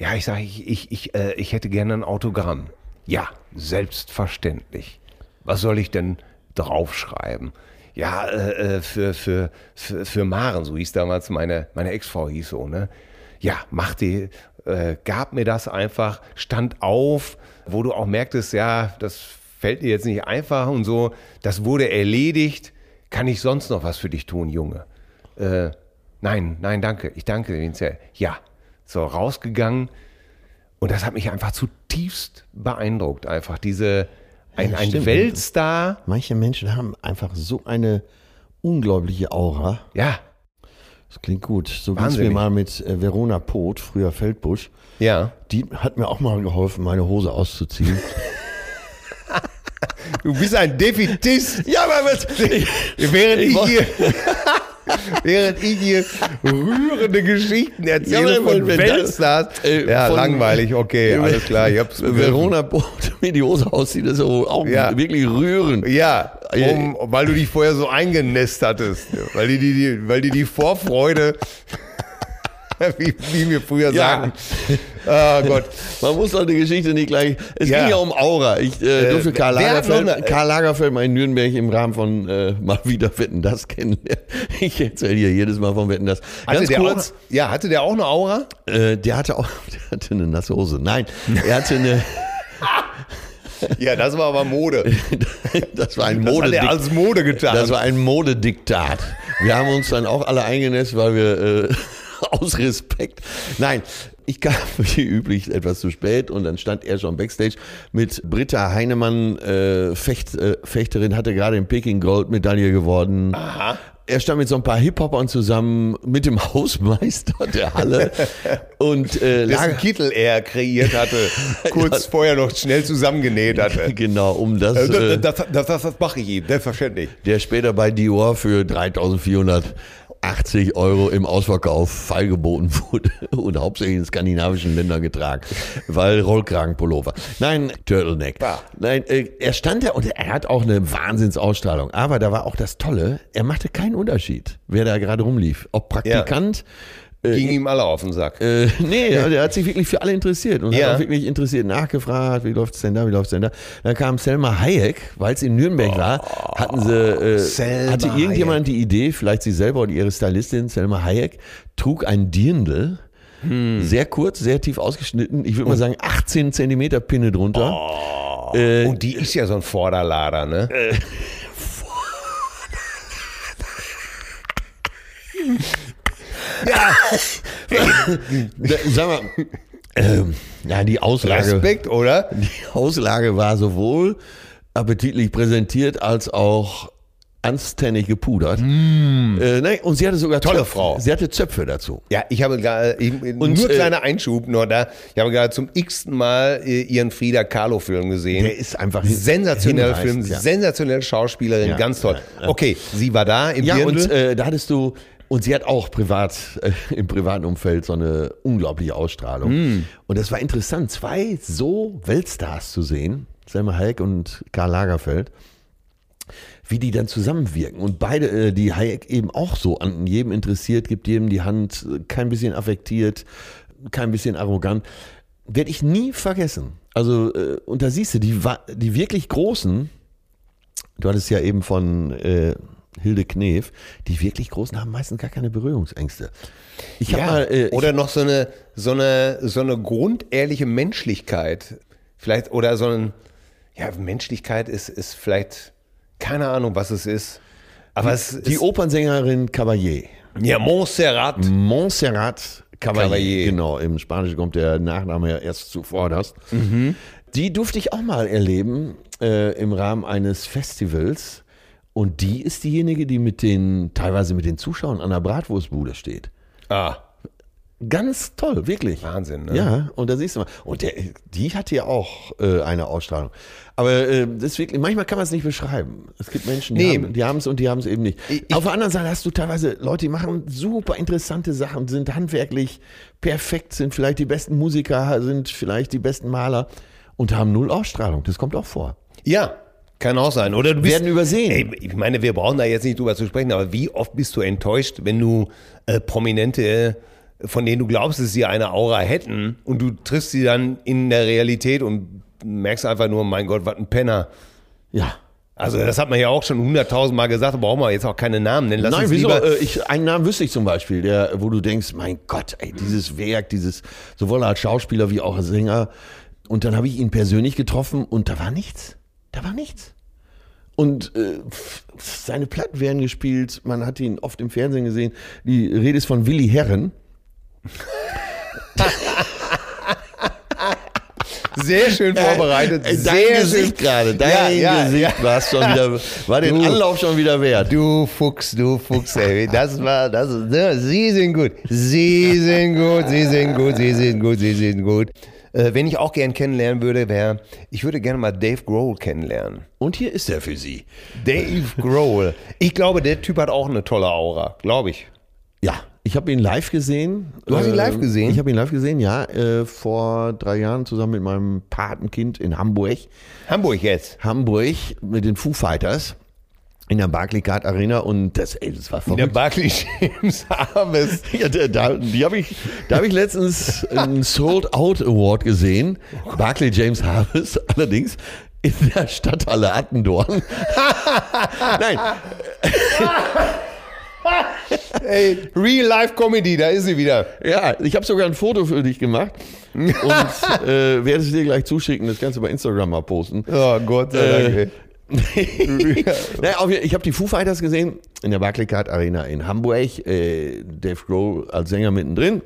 ja, ich sage, ich, ich, ich, äh, ich hätte gerne ein Autogramm. Ja, selbstverständlich. Was soll ich denn draufschreiben? Ja, äh, äh, für, für, für, für Maren, so hieß damals meine, meine Ex-Frau hieß so, ne? Ja, mach die, äh, gab mir das einfach, stand auf, wo du auch merktest, ja, das fällt dir jetzt nicht einfach und so. Das wurde erledigt. Kann ich sonst noch was für dich tun, Junge? Äh, nein, nein, danke. Ich danke dir. sehr. Ja. So, rausgegangen. Und das hat mich einfach zutiefst beeindruckt. Einfach diese, ein,
Ja,
ein. Weltstar.
Manche Menschen haben einfach so eine unglaubliche Aura.
Ja,
Das klingt gut. So ging es mir mal mit äh, Verona Poth, früher Feldbusch.
ja.
Die hat mir auch mal geholfen, meine Hose auszuziehen.
Du bist ein Defitist.
ja, aber was?
Während ich,
Ich
hier, während ich hier rührende Geschichten erzähle
Ja,
von Weltstars.
äh,
ja,
von-
langweilig, okay, alles klar, ich hab's.
Verona Poth mir die Hose auszieht, das ist so auch
Ja.
wirklich rührend.
Ja, um, weil du dich vorher so eingenässt hattest. Weil die, die, die, weil die die Vorfreude, wie, wie wir früher
Ja.
sagen. Ah Gott.
Man muss doch die Geschichte nicht gleich. Es
Ja.
ging ja um Aura. Ich äh,
Äh,
durfte Karl
wer hat
Lagerfeld,
eine-
Karl Lagerfeld mal in Nürnberg im Rahmen von äh, mal wieder Wetten das kennen. Ich erzähle hier jedes Mal von Wetten das.
Hatte
Ganz
der
kurz,
Auch, ja, hatte der auch eine Aura?
äh, der hatte auch, der hatte eine nasse Hose. Nein, er hatte eine,
Ja, das war aber Mode.
das war ein
Das hat er als Mode getan.
Das war ein Modediktat. Wir haben uns dann auch alle eingenässt, weil wir äh, aus Respekt. Nein, ich kam wie üblich etwas zu spät und dann stand er schon backstage mit Britta Heinemann, äh, Fecht, äh, Fechterin, hatte gerade in Peking Goldmedaille geworden.
Aha.
Er stand mit so ein paar Hip-Hopern zusammen, mit dem Hausmeister der Halle und äh,
dessen Kittel er kreiert hatte, kurz vorher noch schnell zusammengenäht hatte.
genau, um das,
Äh,
äh,
Das, das, das, das, mache ich ihm, selbstverständlich.
der später bei Dior für 3480 Euro im Ausverkauf feilgeboten wurde und hauptsächlich in skandinavischen Ländern getragen, weil Rollkragenpullover. Nein, Turtleneck.
Ja.
Nein, äh, er stand da und er hat auch eine Wahnsinnsausstrahlung. Aber da war auch das Tolle, er machte keinen Unterschied, wer da gerade rumlief. Ob Praktikant,
Ging ihm alle auf den Sack.
äh, nee, also er hat sich wirklich für alle interessiert und
Ja.
hat auch wirklich interessiert nachgefragt, wie läuft's denn da, wie läuft's denn da. Dann kam Selma Hayek, weil es in Nürnberg war, hatten sie, äh,
Selma
hatte irgendjemand die Idee, vielleicht sie selber oder ihre Stylistin, Selma Hayek, trug ein Dirndl, sehr kurz, sehr tief ausgeschnitten, ich würde mal sagen 18 Zentimeter Pinne drunter. Äh,
Und die ist ja so ein Vorderlader, ne? ja,
sag mal, ähm, ja, die Auslage.
Respekt, oder?
Die Auslage war sowohl appetitlich präsentiert als auch anständig gepudert. Äh, nein, und sie hatte sogar
Mm. Tolle
Zöpfe.
Frau.
Sie hatte Zöpfe dazu.
Ja, ich habe ich-
Und,
nur
äh,
kleiner Einschub nur da, ich habe gerade zum x-ten Mal äh, ihren Frida Kahlo-Film gesehen.
Der ist einfach
Sensationeller Film,
ja.
sensationelle Schauspielerin,
Ja,
ganz toll.
ja.
Okay, sie war da im
Ja,
Dirndl.
und äh, da hattest du, und sie hat auch privat, äh, im privaten Umfeld so eine unglaubliche Ausstrahlung.
Mm.
Und das war interessant, zwei so Weltstars zu sehen, Selma Hayek und Karl Lagerfeld, wie die dann zusammenwirken. Und beide, äh, die Hayek eben auch so an jedem interessiert, gibt jedem die Hand, kein bisschen affektiert, kein bisschen arrogant. Werde ich nie vergessen. Also, äh, und da siehst du, die, die wirklich Großen, du hattest ja eben von äh, Hilde Knef, die wirklich Großen haben meistens gar keine Berührungsängste. Ich
ja,
mal, äh, ich,
oder noch so eine, so eine, so eine grundehrliche Menschlichkeit. Vielleicht, oder so ein, ja, Menschlichkeit ist, ist vielleicht, keine Ahnung, was es ist. Aber es
die
ist,
Opernsängerin Caballé,
ja, Montserrat.
Montserrat Caballé,
Caballé.
genau, im Spanischen kommt der Nachname ja erst zuvorderst.
Mhm.
Die durfte ich auch mal erleben äh, im Rahmen eines Festivals. Und die ist diejenige, die mit den, teilweise mit den Zuschauern an der Bratwurstbude steht.
Ah,
Ganz toll, wirklich.
Wahnsinn, ne?
Ja, und da siehst du mal. Und der, die hat ja auch äh, eine Ausstrahlung. Aber äh, das ist wirklich, manchmal kann man es nicht beschreiben. Es gibt Menschen, die
Nee.
haben es und die haben es eben nicht.
Ich-
Auf der anderen Seite hast du teilweise Leute, die machen super interessante Sachen, sind handwerklich perfekt, sind vielleicht die besten Musiker, sind vielleicht die besten Maler und haben null Ausstrahlung. Das kommt auch vor.
Ja, kann auch sein. Oder du bist,
Werden übersehen.
Ey, ich meine, wir brauchen da jetzt nicht drüber zu sprechen, aber wie oft bist du enttäuscht, wenn du äh, Prominente, äh, von denen du glaubst, dass sie eine Aura hätten und du triffst sie dann in der Realität und merkst einfach nur, mein Gott, was ein Penner.
Ja.
Also das hat man ja auch schon hunderttausendmal gesagt, brauchen wir jetzt auch keine Namen nennen. Lass
Nein, wieso? Äh, ich, einen Namen wüsste ich zum Beispiel, der, wo du denkst, mein Gott, ey, dieses Werk, dieses, sowohl als Schauspieler wie auch als Sänger. Und dann habe ich ihn persönlich getroffen und da war nichts. Da war nichts. Und äh, seine Platten werden gespielt, man hat ihn oft im Fernsehen gesehen. Die Rede ist von Willi Herren.
sehr schön vorbereitet.
Äh,
sehr
dein Gesicht gerade, dein
Ja, ja,
Gesicht
ja.
war schon wieder, war den
Du.
Anlauf schon wieder wert.
Du Fuchs, du Fuchs, ey. Das war, das, ne, Sie sind gut. Sie sind gut, Sie sind gut, Sie sind gut, Sie sind gut. Äh, wen ich auch gern kennenlernen würde, wäre, ich würde gerne mal Dave Grohl kennenlernen.
Und hier ist er für Sie.
Dave Grohl. Ich glaube, der Typ hat auch eine tolle Aura, glaube ich.
Ja, ich habe ihn live gesehen.
Du hast ihn live
Ähm,
gesehen?
Ich habe ihn live gesehen, ja, äh, vor drei Jahren zusammen mit meinem Patenkind in Hamburg.
Hamburg jetzt.
Hamburg mit den Foo Fighters in der Barclaycard Arena und das, ey, das war
In der
verrückt.
Barclay James Harvest.
Ja, da, da, die habe ich, da habe ich letztens einen Sold Out Award gesehen. Barclay James Harvest, allerdings in der Stadthalle Attendorn. Nein,
Ey, Real Life Comedy, da ist sie wieder.
Ja, ich habe sogar ein Foto für dich gemacht und äh, werde es dir gleich zuschicken. Das kannst du bei Instagram mal posten.
Oh Gott sei Dank.
Äh. naja, ich habe die Foo Fighters gesehen in der Barclaycard Arena in Hamburg. Äh, Dave Grohl als Sänger mittendrin.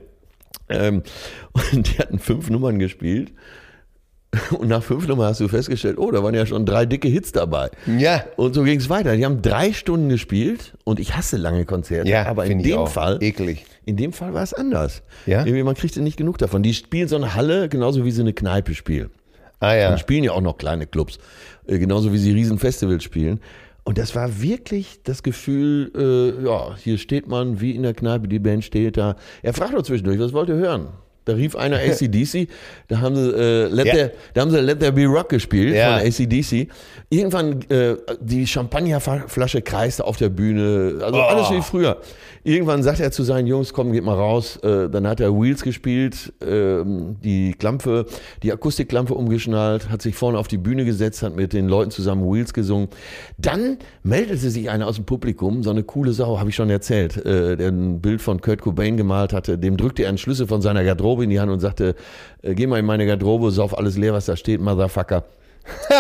Ähm, und die hatten fünf Nummern gespielt. Und nach fünf Nummern hast du festgestellt, oh, da waren ja schon drei dicke Hits dabei.
Ja.
Und so ging es weiter. Die haben drei Stunden gespielt und ich hasse lange Konzerte.
Ja,
aber in dem. Fall,
Eklig.
in dem Fall war es anders.
Ja?
Irgendwie, man kriegte nicht genug davon. Die spielen so eine Halle, genauso wie sie eine Kneipe spielen.
Ah ja.
Und spielen ja auch noch kleine Clubs, äh, genauso wie sie Riesenfestivals spielen. Und das war wirklich das Gefühl, äh, ja, hier steht man wie in der Kneipe, die Band steht da. Er fragt doch zwischendurch, was wollt ihr hören? Da rief einer ACDC, da haben sie, äh, Let
Ja.
There, da haben sie Let There Be Rock gespielt
Ja.
von ACDC. Irgendwann äh, die Champagnerflasche kreiste auf der Bühne, also
Oh.
alles wie früher. Irgendwann sagt er zu seinen Jungs, komm, geht mal raus. Äh, dann hat er Wheels gespielt, ähm, die Klampfe, die Akustikklampe umgeschnallt, hat sich vorne auf die Bühne gesetzt, hat mit den Leuten zusammen Wheels gesungen. Dann meldete sich einer aus dem Publikum, so eine coole Sau, habe ich schon erzählt, äh, der ein Bild von Kurt Cobain gemalt hatte. Dem drückte er einen Schlüssel von seiner Garderobe in die Hand und sagte, äh, geh mal in meine Garderobe, sauf alles leer, was da steht, Motherfucker.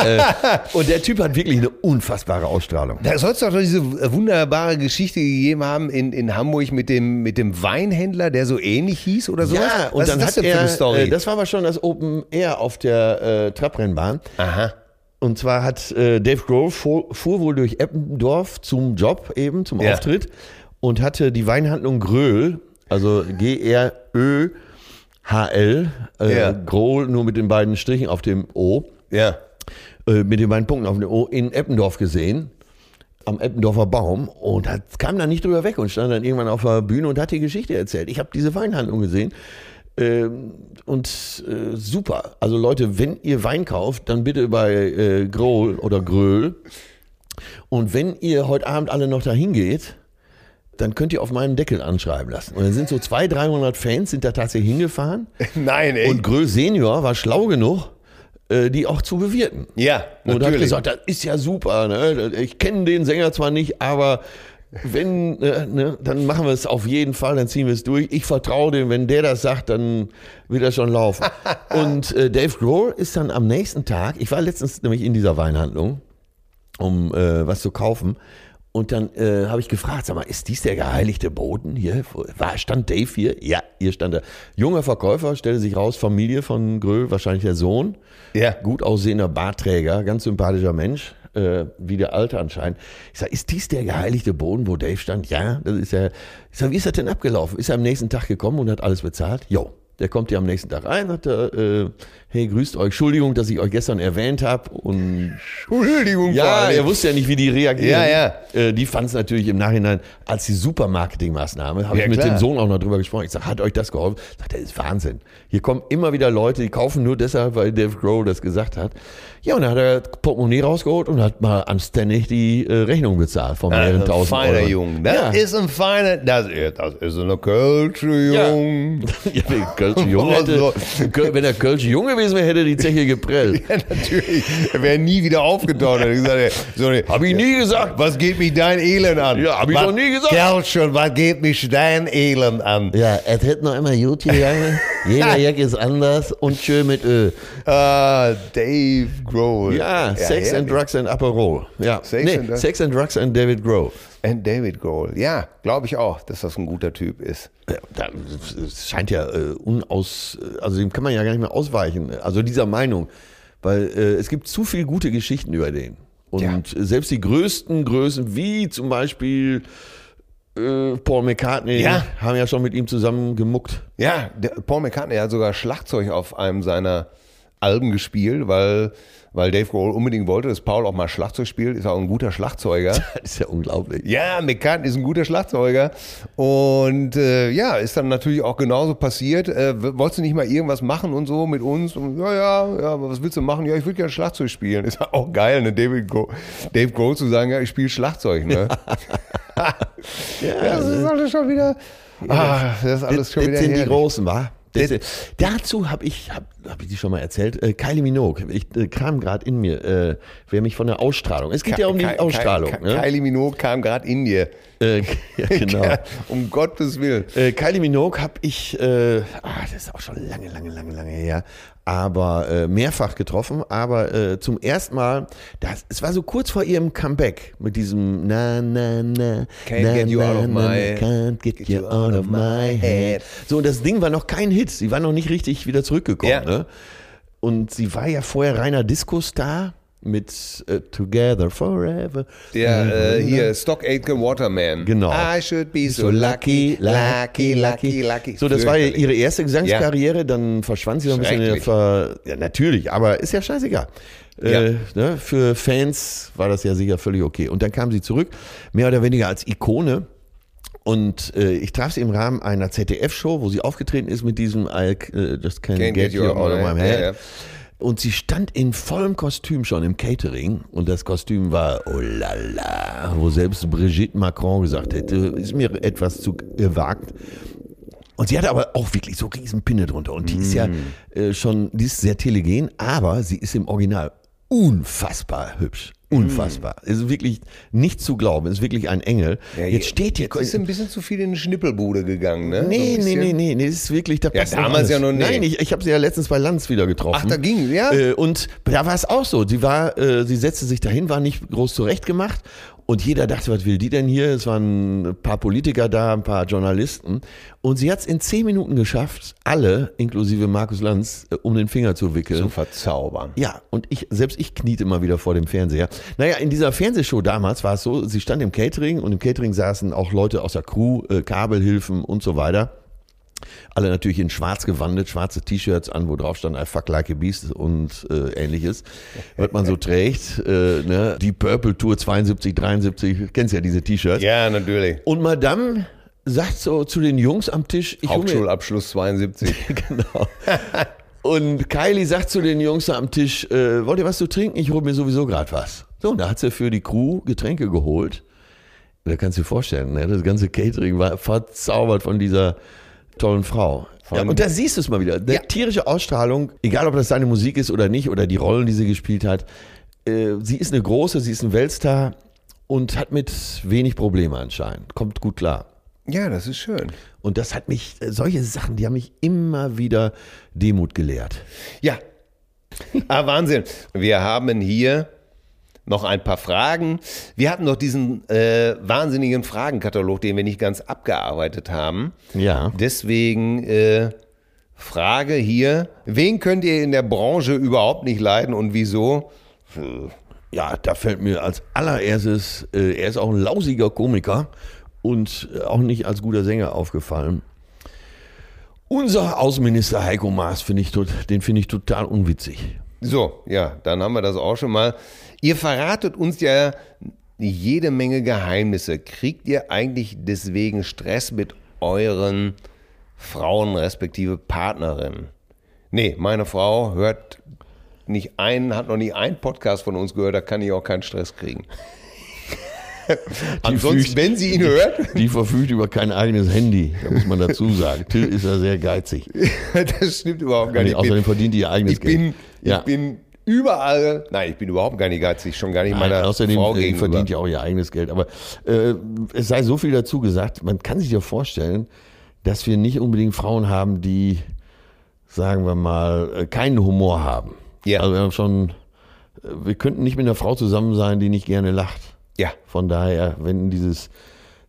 äh, und der Typ hat wirklich eine unfassbare Ausstrahlung.
Da soll es doch diese wunderbare Geschichte gegeben haben in, in Hamburg mit dem, mit dem Weinhändler, der so ähnlich hieß oder sowas.
Ja, und
Was
dann
ist das
hat er,
eine Story?
Äh, das war aber schon das Open Air auf der äh, Trabrennbahn.
Aha.
Und zwar hat äh, Dave Grohl fuhr, fuhr wohl durch Eppendorf zum Job eben, zum
Ja.
Auftritt und hatte die Weinhandlung Gröhl, also G-R-Ö-H-L, äh,
Ja.
Grohl nur mit den beiden Strichen auf dem O,
Ja.
äh, mit den beiden Punkten auf dem O in Eppendorf gesehen. Am Eppendorfer Baum und hat, kam da nicht drüber weg und stand dann irgendwann auf der Bühne und hat die Geschichte erzählt. Ich habe diese Weinhandlung gesehen ähm, und äh, super. Also Leute, wenn ihr Wein kauft, dann bitte bei äh, Grohl oder Gröhl. Und wenn ihr heute Abend alle noch dahin geht, dann könnt ihr auf meinen Deckel anschreiben lassen. Und dann sind so 200, 300 Fans sind da tatsächlich hingefahren.
Nein, ey.
Und Gröhl Senior war schlau genug, äh, die auch zu bewirten.
ja,
Und hat
natürlich.
gesagt, das ist ja super. Ne? Ich kenne den Sänger zwar nicht, aber wenn, äh, ne, dann machen wir es auf jeden Fall, dann ziehen wir es durch. Ich vertraue dem, wenn der das sagt, dann wird er schon laufen. Und äh, Dave Grohl ist dann am nächsten Tag, ich war letztens nämlich in dieser Weinhandlung, um äh, was zu kaufen. Und dann äh, habe ich gefragt, sag mal, ist dies der geheiligte Boden hier? War, stand Dave hier? Ja, hier stand er. Junger Verkäufer, stellte sich raus, Familie von Gröhl, wahrscheinlich der Sohn.
Ja.
Gut aussehender Bartträger, ganz sympathischer Mensch, äh, wie der Alte anscheinend. Ich sage, ist dies der geheiligte Boden, wo Dave stand? Ja, das ist er. Ich sage, wie ist das denn abgelaufen? Ist er am nächsten Tag gekommen und hat alles bezahlt? Jo. Der kommt ja am nächsten Tag rein, sagt er, äh, hey, grüßt euch, Entschuldigung, dass ich euch gestern erwähnt habe. Und
Entschuldigung,
ja, er wusste ja nicht, wie die reagieren.
Ja, ja.
Äh, die fanden es natürlich im Nachhinein als die super Marketingmaßnahme. Habe
Ja,
ich mit
klar.
dem Sohn auch noch drüber gesprochen. Ich sage, hat euch das geholfen? Sagt er, ist Wahnsinn. Hier kommen immer wieder Leute, die kaufen nur deshalb, weil Dave Grohl das gesagt hat. Ja, und dann hat er Portemonnaie rausgeholt und hat mal anständig die äh, Rechnung bezahlt von mehreren
ein
tausend
feiner
Euro.
Junge. Das
ja.
ist ein feiner, das, ist- das ist eine Kölsche
Ja.
Jung.
ja, wir Kölsche Junge hätte, wenn der Kölsche Junge gewesen wäre, hätte die Zeche geprellt.
Ja, natürlich. Er wäre nie wieder aufgetaucht. Er gesagt, ey, so, ne,
Hab ich nie gesagt.
Was geht mich dein Elend an?
Ja, hab ich
was,
doch nie gesagt.
Kerlchen, was geht mich dein Elend an?
Ja, es hätte noch immer gut gegangen. Jeder Jack ist anders und schön mit Öl.
Ah, Dave Grohl.
Ja, Sex and
herrlich.
Drugs and Upper Ja,
Sex
nee,
and Drugs-
Sex and Drugs and David Grohl.
And David Grohl. Ja, glaube ich auch, dass das ein guter Typ ist.
Ja, da, es scheint ja äh, unaus, also dem kann man ja gar nicht mehr ausweichen. Also dieser Meinung, weil äh, es gibt zu viele gute Geschichten über den. Und
Ja.
selbst die größten Größen, wie zum Beispiel äh, Paul McCartney,
Ja.
haben ja schon mit ihm zusammen gemuckt.
Ja, der, Paul McCartney hat sogar Schlagzeug auf einem seiner Alben gespielt, weil, weil Dave Grohl unbedingt wollte, dass Paul auch mal Schlagzeug spielt. Ist auch ein guter Schlagzeuger.
Das ist ja unglaublich.
Ja, McCartney ist ein guter Schlagzeuger. Und äh, ja, ist dann natürlich auch genauso passiert. Äh, wolltest du nicht mal irgendwas machen und so mit uns? Und, ja, ja, ja, was willst du machen? Ja, ich würde gerne Schlagzeug spielen. Ist auch geil, ne? David Go Dave Grohl zu sagen, ja, ich spiele Schlagzeug, ne? ja, das ist alles schon wieder. Ah, das ist alles schon
das
wieder.
sind die
herrlich.
Großen, wa? Das,
Das-
dazu habe ich, hab, hab ich die schon mal erzählt, äh, Kylie Minogue, ich äh, kam gerade in mir, äh, wer mich von der Ausstrahlung, es geht ja um die
Ky-
Ausstrahlung.
Ky-
ne?
Kylie Minogue kam gerade in dir.
Äh, ja, genau.
Um Gottes Willen.
Äh, Kylie Minogue habe ich, äh, ah, das ist auch schon lange, lange, lange, lange her, aber äh, mehrfach getroffen, aber äh, zum ersten Mal, das, es war so kurz vor ihrem Comeback mit diesem Na, na, na,
Can't
na,
get you
na,
out of my-
can't get, you out of my head. So, und das Ding war noch kein Hit, sie war noch nicht richtig wieder zurückgekommen.
Ja.
Ne? Und sie war ja vorher reiner Disco-Star mit äh, Together Forever.
Der äh, hier, Stock Aitken Waterman.
Genau.
I should be so lucky, lucky, lucky, lucky.
So, das war ja ihre erste Gesangskarriere, dann verschwand sie noch ein bisschen. Ver Ja, natürlich, aber ist ja scheißegal.
Ja.
Äh, ne, für Fans war das ja sicher völlig okay. Und dann kam sie zurück, mehr oder weniger als Ikone. Und äh, ich traf sie im Rahmen einer ZDF-Show, wo sie aufgetreten ist mit diesem I äh, just can't, get, you out of my head. Und sie stand in vollem Kostüm schon im Catering. Und das Kostüm war, oh la la, wo selbst Brigitte Macron gesagt hätte, ist mir etwas zu gewagt. Und sie hatte aber auch wirklich so riesen Pinne drunter. Und die ist ja äh, schon, die ist sehr telegen, aber sie ist im Original unfassbar hübsch. Unfassbar. Es ist wirklich nicht zu glauben. Es ist wirklich ein Engel.
Ja,
Jetzt steht hier.
Jetzt ist ein bisschen zu viel in die Schnippelbude gegangen, ne? So
Nee,
ein
nee, nee, nee, nee, das ist wirklich, da
Ja, damals ja noch nicht.
Nein, ich, ich habe sie ja letztens bei Lanz wieder getroffen.
Ach, da ging, ja?
Äh, und da war es auch so. Sie war, äh, sie setzte sich dahin, war nicht groß zurechtgemacht. Und jeder dachte, was will die denn hier? Es waren ein paar Politiker da, ein paar Journalisten. Und sie hat es in zehn Minuten geschafft, alle, inklusive Markus Lanz, äh, um den Finger zu wickeln.
Zu verzaubern.
Ja, und ich, selbst ich kniete immer wieder vor dem Fernseher. Naja, in dieser Fernsehshow damals war es so, sie stand im Catering und im Catering saßen auch Leute aus der Crew, äh, Kabelhilfen und so weiter. Alle natürlich in schwarz gewandet, schwarze T-Shirts an, wo drauf stand I fuck like a beast und äh, ähnliches, was man so trägt. Äh, ne? Die Purple Tour 72, 73, kennst ja diese T-Shirts.
Ja, natürlich.
Und Madame sagt so zu den Jungs am Tisch, ich
Hauptschulabschluss 72.
genau. Und Kylie sagt zu den Jungs am Tisch, äh, wollt ihr was zu trinken? Ich hole mir sowieso gerade was. So, und da hat sie für die Crew Getränke geholt. Da kannst du dir vorstellen, ne? das ganze Catering war verzaubert von dieser tollen Frau. Ja, und da siehst du es mal wieder. Eine
Ja.
tierische Ausstrahlung, egal ob das seine Musik ist oder nicht, oder die Rollen, die sie gespielt hat. Äh, sie ist eine große, sie ist ein Weltstar und hat mit wenig Probleme anscheinend. Kommt gut klar.
ja, das ist schön.
Und das hat mich, äh, solche Sachen, die haben mich immer wieder Demut gelehrt.
Ja. Ah, Wahnsinn. Wir haben hier noch ein paar Fragen. Wir hatten noch diesen äh, wahnsinnigen Fragenkatalog, den wir nicht ganz abgearbeitet haben.
Ja.
Deswegen äh, Frage hier, wen könnt ihr in der Branche überhaupt nicht leiden und wieso?
Ja, da fällt mir als allererstes, äh, er ist auch ein lausiger Komiker und äh, auch nicht als guter Sänger aufgefallen. Unser Außenminister Heiko Maas, finde ich, den finde ich total unwitzig.
So, ja, dann haben wir das auch schon mal. Ihr verratet uns ja jede Menge Geheimnisse. Kriegt ihr eigentlich deswegen Stress mit euren Frauen respektive Partnerinnen? Nee, meine Frau hört nicht einen, hat noch nie einen Podcast von uns gehört, da kann ich auch keinen Stress kriegen. Ansonsten,
fügt-
wenn sie ihn hört,
Die verfügt über kein eigenes Handy, da muss man dazu sagen. Till ist ja sehr geizig.
das stimmt überhaupt gar nicht. Ich bin-
außerdem verdient die ihr eigenes
ich bin,
Geld. Ja.
ich bin überall, nein, ich bin überhaupt gar nicht geizig, schon gar nicht
Nein,
meiner
außerdem
Frau
äh,
gegenüber.
verdient ja auch ihr eigenes Geld. Aber äh, es sei so viel dazu gesagt, man kann sich ja vorstellen, dass wir nicht unbedingt Frauen haben, die, sagen wir mal, äh, keinen Humor haben.
Ja.
Also wir haben schon, äh, wir könnten nicht mit einer Frau zusammen sein, die nicht gerne lacht.
Ja,
Von daher, wenn dieses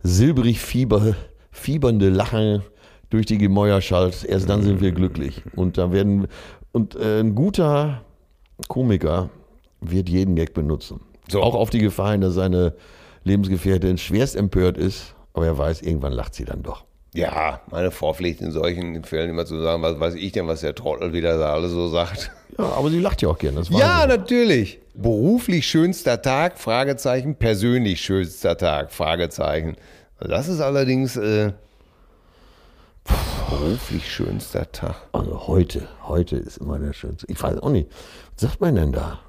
silbrig fieber, fiebernde Lachen durch die Gemäuer schallt, erst dann sind wir glücklich. Und da werden und ein guter Komiker wird jeden Gag benutzen.
So.
Auch auf die Gefahr hin, dass seine Lebensgefährtin schwerst empört ist, aber er weiß, irgendwann lacht sie dann doch.
ja, meine pflegt in solchen Fällen immer zu sagen, was weiß ich denn, was der Trottel wieder da alles so sagt.
Ja, aber sie lacht ja auch gern. Das weiß
Ja,
ich.
natürlich. Beruflich schönster Tag, Fragezeichen. Persönlich schönster Tag, Fragezeichen. Das ist allerdings äh, beruflich schönster Tag.
Also heute, heute ist immer der schönste. Ich weiß auch nicht, was sagt man denn da?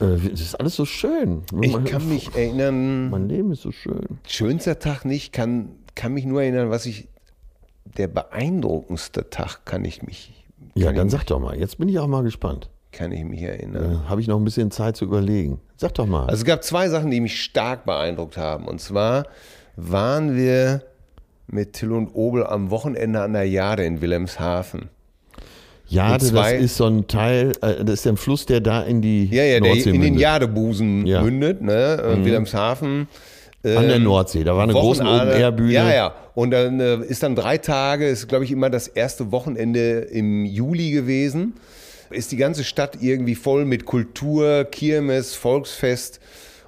Äh, Das ist alles so schön.
Ich
Man-
kann mich erinnern,
Mein Leben ist so schön.
schönster Tag nicht, kann, kann mich nur erinnern, was ich, der beeindruckendste Tag kann ich mich,
Ja,
kann
dann
ich,
sag doch mal. Jetzt bin ich auch mal gespannt.
kann ich mich erinnern.
Habe ich noch ein bisschen Zeit zu überlegen. Sag doch mal.
Also es gab zwei Sachen, die mich stark beeindruckt haben. Und zwar waren wir mit Till und Obel am Wochenende an der Jade in Wilhelmshaven.
Jade, das ist so ein Teil, äh, das ist der Fluss, der da in die
Ja, ja, der
Nordsee
in den. Jadebusen
Ja. Mhm.
mündet, ne? Äh, Wilhelmshaven.
An der
ähm,
Nordsee. Da war eine große Open-Air-Bühne.
Ja, ja. Und dann äh, ist dann drei Tage, ist glaube ich immer das erste Wochenende im Juli gewesen. Ist die ganze Stadt irgendwie voll mit Kultur, Kirmes, Volksfest.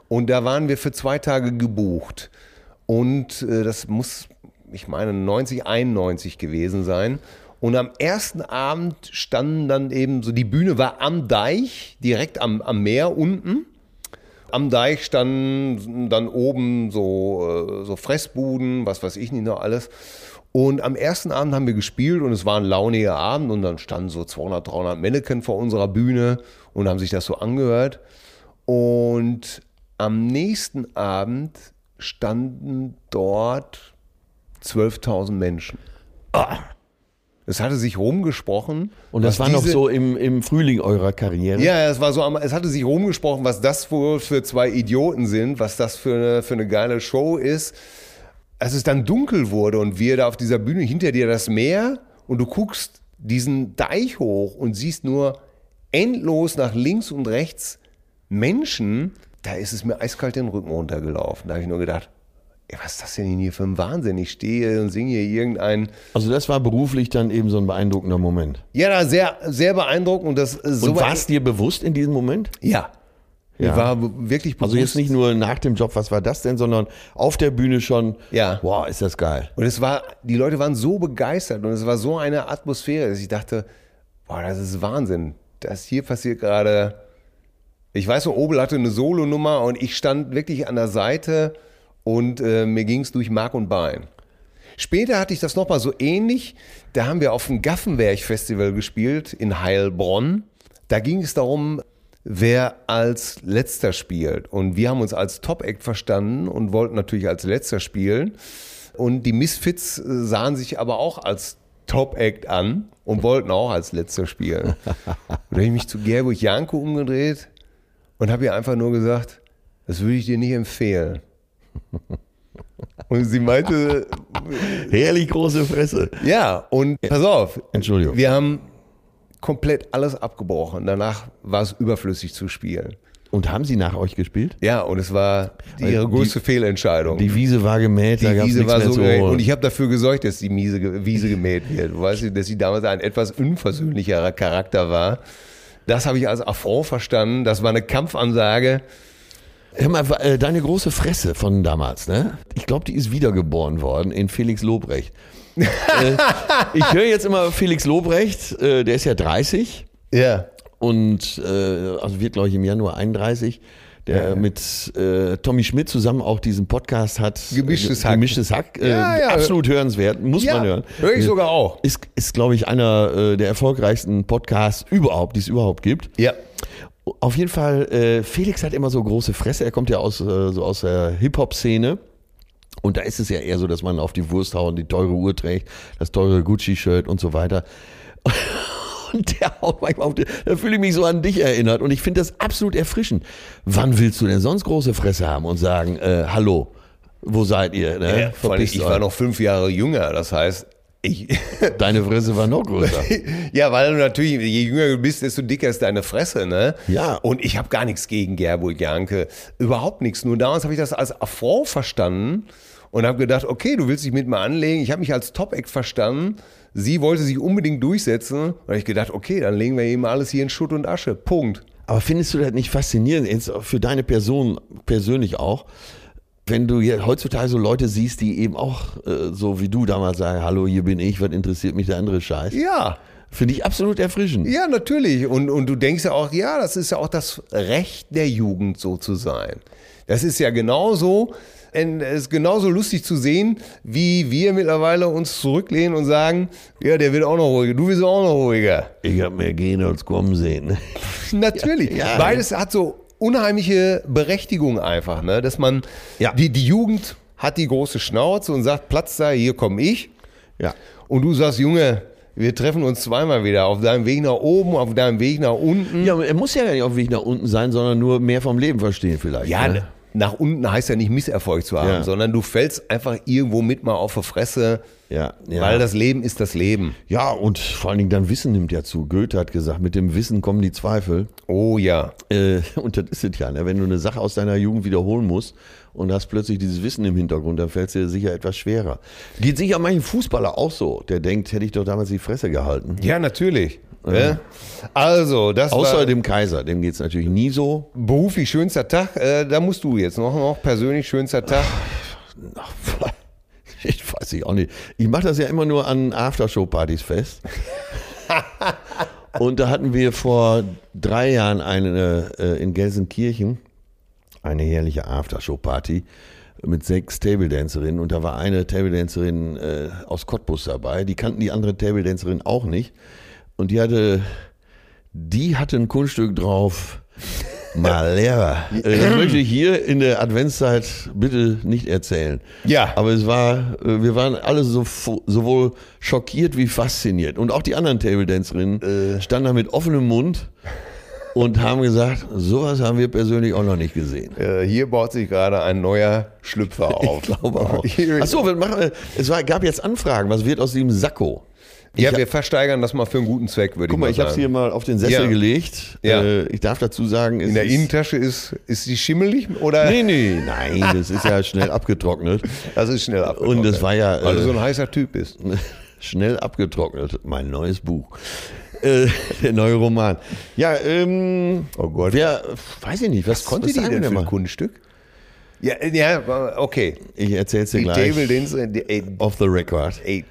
Und da waren wir für zwei Tage gebucht. Und äh, das muss, ich meine, 90, 91 gewesen sein. Und am ersten Abend standen dann eben so, die Bühne war am Deich, direkt am, am Meer unten. Am Deich standen dann oben so, äh, so Fressbuden, was weiß ich nicht noch alles. Und am ersten Abend haben wir gespielt und es war ein launiger Abend und dann standen so 200, 300 Mannequin vor unserer Bühne und haben sich das so angehört. Und am nächsten Abend standen dort 12.000 Menschen. Es hatte sich rumgesprochen.
Und das war noch
diese-
so im, im Frühling eurer Karriere.
ja, es war so, es hatte sich rumgesprochen, was das wohl für zwei Idioten sind, was das für eine, für eine geile Show ist. Als es dann dunkel wurde und wir da auf dieser Bühne hinter dir das Meer und du guckst diesen Deich hoch und siehst nur endlos nach links und rechts Menschen, da ist es mir eiskalt den Rücken runtergelaufen. Da habe ich nur gedacht, was ist das denn hier für ein Wahnsinn? Ich stehe und singe hier irgendein
Also das war beruflich dann eben so ein beeindruckender Moment.
ja, da sehr, sehr beeindruckend und das so
Und war es dir bewusst in diesem Moment?
Ja.
Ja.
Ich war wirklich bewusst.
Also jetzt nicht nur nach dem Job, was war das denn, sondern auf der Bühne schon,
Ja.
boah, ist das geil.
Und es war, die Leute waren so begeistert und es war so eine Atmosphäre, dass ich dachte, boah, das ist Wahnsinn. Das hier passiert gerade. Ich weiß noch, Obel hatte eine Solonummer und ich stand wirklich an der Seite und äh, mir ging es durch Mark und Bein. Später hatte ich das nochmal so ähnlich. Da haben wir auf dem Gaffenberg-Festival gespielt in Heilbronn. Da ging es darum, wer als letzter spielt. Und wir haben uns als Top-Act verstanden und wollten natürlich als letzter spielen. Und die Misfits äh, sahen sich aber auch als Top-Act an und wollten auch als letzter spielen. Und da habe ich mich zu Gerburg Janko umgedreht und habe ihr einfach nur gesagt, das würde ich dir nicht empfehlen. Und sie meinte,
Herrlich große Fresse.
ja, und pass auf,
Entschuldigung.
wir haben komplett alles abgebrochen. Danach war es überflüssig zu spielen.
Und haben sie nach euch gespielt?
Ja, und es war die, ihre
die-
größte Fehlentscheidung.
Die Wiese war gemäht, da
Die
gab es
Wiese
nichts
war
mehr
so
zu holen.
Und ich habe dafür gesorgt, dass die Miese, Wiese gemäht wird. Du weißt, dass sie damals ein etwas unversöhnlicherer Charakter war. Das habe ich als Affront verstanden. Das war eine Kampfansage.
Hör mal, äh, deine große Fresse von damals, ne? Ich glaube, die ist wiedergeboren worden in Felix Lobrecht. äh, ich höre jetzt immer Felix Lobrecht, äh, der ist ja 30
Ja.
und also wird, glaube ich, im Januar 31, der mit äh, Tommy Schmidt zusammen auch diesen Podcast hat.
Gemischtes Hack.
Gemischtes Hack. Äh,
Ja, ja.
Absolut hörenswert, muss
Ja,
man hören.
höre ich sogar auch.
Ist, ist glaube ich, einer äh, der erfolgreichsten Podcasts überhaupt, die es überhaupt gibt.
Ja.
Auf jeden Fall, äh, Felix hat immer so große Fresse. Er kommt ja aus, äh, so aus der Hip-Hop-Szene. Und da ist es ja eher so, dass man auf die Wurst haut und die teure Uhr trägt, das teure Gucci-Shirt und so weiter. Und der haut manchmal auf die, da fühle ich mich so an dich erinnert. Und ich finde das absolut erfrischend. Wann willst du denn sonst große Fresse haben und sagen, äh, hallo, wo seid ihr? Ne?
Ja, ich
euch.
war noch fünf Jahre jünger, das heißt, ich.
Deine Fresse war noch größer.
ja, weil du natürlich, je jünger du bist, desto dicker ist deine Fresse, ne?
Ja.
Und ich habe gar nichts gegen Gerburg Janke. Überhaupt nichts. Nur damals habe ich das als Affront verstanden und habe gedacht, okay, du willst dich mit mir anlegen. Ich habe mich als Top-Act verstanden. Sie wollte sich unbedingt durchsetzen. Und habe ich gedacht, okay, dann legen wir eben alles hier in Schutt und Asche. Punkt.
Aber findest du das nicht faszinierend, für deine Person persönlich auch, wenn du hier heutzutage so Leute siehst, die eben auch äh, so wie du damals sagen, hallo, hier bin ich, was interessiert mich der andere Scheiß?
Ja.
Finde ich absolut erfrischend.
Ja, natürlich. Und, und du denkst ja auch, ja, das ist ja auch das Recht der Jugend, so zu sein. Das ist ja genauso, en- es ist genauso lustig zu sehen, wie wir mittlerweile uns zurücklehnen und sagen, ja, der wird auch noch ruhiger, du wirst auch noch ruhiger.
Ich habe mehr gehen als kommen sehen.
Natürlich.
Ja.
Beides hat so unheimliche Berechtigung einfach, ne? dass man,
Ja.
die, die Jugend hat die große Schnauze und sagt, Platz da, hier komme ich.
Ja.
Und du sagst, Junge, wir treffen uns zweimal wieder, auf deinem Weg nach oben, auf deinem Weg nach unten.
Ja, er muss ja gar nicht auf dem Weg nach unten sein, sondern nur mehr vom Leben verstehen vielleicht.
Ja,
ne?
nach unten heißt ja nicht Misserfolg zu haben,
Ja.
sondern du fällst einfach irgendwo mit mal auf die Fresse,
Ja, ja.
weil das Leben ist das Leben.
ja, und vor allen Dingen dann Wissen nimmt ja zu. Goethe hat gesagt, mit dem Wissen kommen die Zweifel.
Oh ja.
Äh, und das ist es ja, ne? wenn du eine Sache aus deiner Jugend wiederholen musst und hast plötzlich dieses Wissen im Hintergrund, dann fällt es dir sicher etwas schwerer. Geht sicher manchen Fußballer auch so, der denkt, hätte ich doch damals die Fresse gehalten.
Ja, natürlich. Ne? Also, das
Außer
war
dem Kaiser, dem geht es natürlich nie so.
beruflich schönster Tag. Äh, da musst du jetzt noch, noch persönlich schönster Tag.
Ach, ich weiß ich auch nicht. Ich mache das ja immer nur an Aftershow-Partys fest. und da hatten wir vor drei Jahren eine äh, in Gelsenkirchen eine herrliche Aftershow-Party mit sechs Table-Dancerinnen und da war eine Table-Dancerin äh, aus Cottbus dabei. Die kannten die andere Table-Dancerin auch nicht und die hatte, die hatte ein Kunststück drauf. Malera. Äh, Das möchte ich hier in der Adventszeit bitte nicht erzählen.
Ja.
Aber es war, äh, wir waren alle so, sowohl schockiert wie fasziniert. Und auch die anderen Table Dancerinnen standen da mit offenem Mund und haben gesagt, sowas haben wir persönlich auch noch nicht gesehen.
Äh, hier baut sich gerade ein neuer Schlüpfer auf.
Ich glaube auch. Achso, äh, es war, gab jetzt Anfragen. Was wird aus dem Sakko?
Ja, wir versteigern das mal für einen guten Zweck, würde
Guck
ich
mal,
mal
ich habe es
sagen.
hier mal auf den Sessel
Ja.
gelegt.
Ja.
Äh, ich darf dazu sagen,
In der Innentasche ist, ist die schimmelig oder?
Nee, nee, nein, das ist ja schnell abgetrocknet.
Das ist schnell abgetrocknet.
Und das war ja,
Weil du
äh,
so ein heißer Typ bist.
Schnell abgetrocknet. Mein neues Buch. Äh, der neue Roman. Ja, ähm.
Oh Gott.
Wer, weiß ich nicht, was,
Konnte
was
die
sagen
denn für ein? Kunststück? Ja, ja, okay.
Ich erzähl's dir gleich.
Table Dance, die- ey,
Off the record.
ey,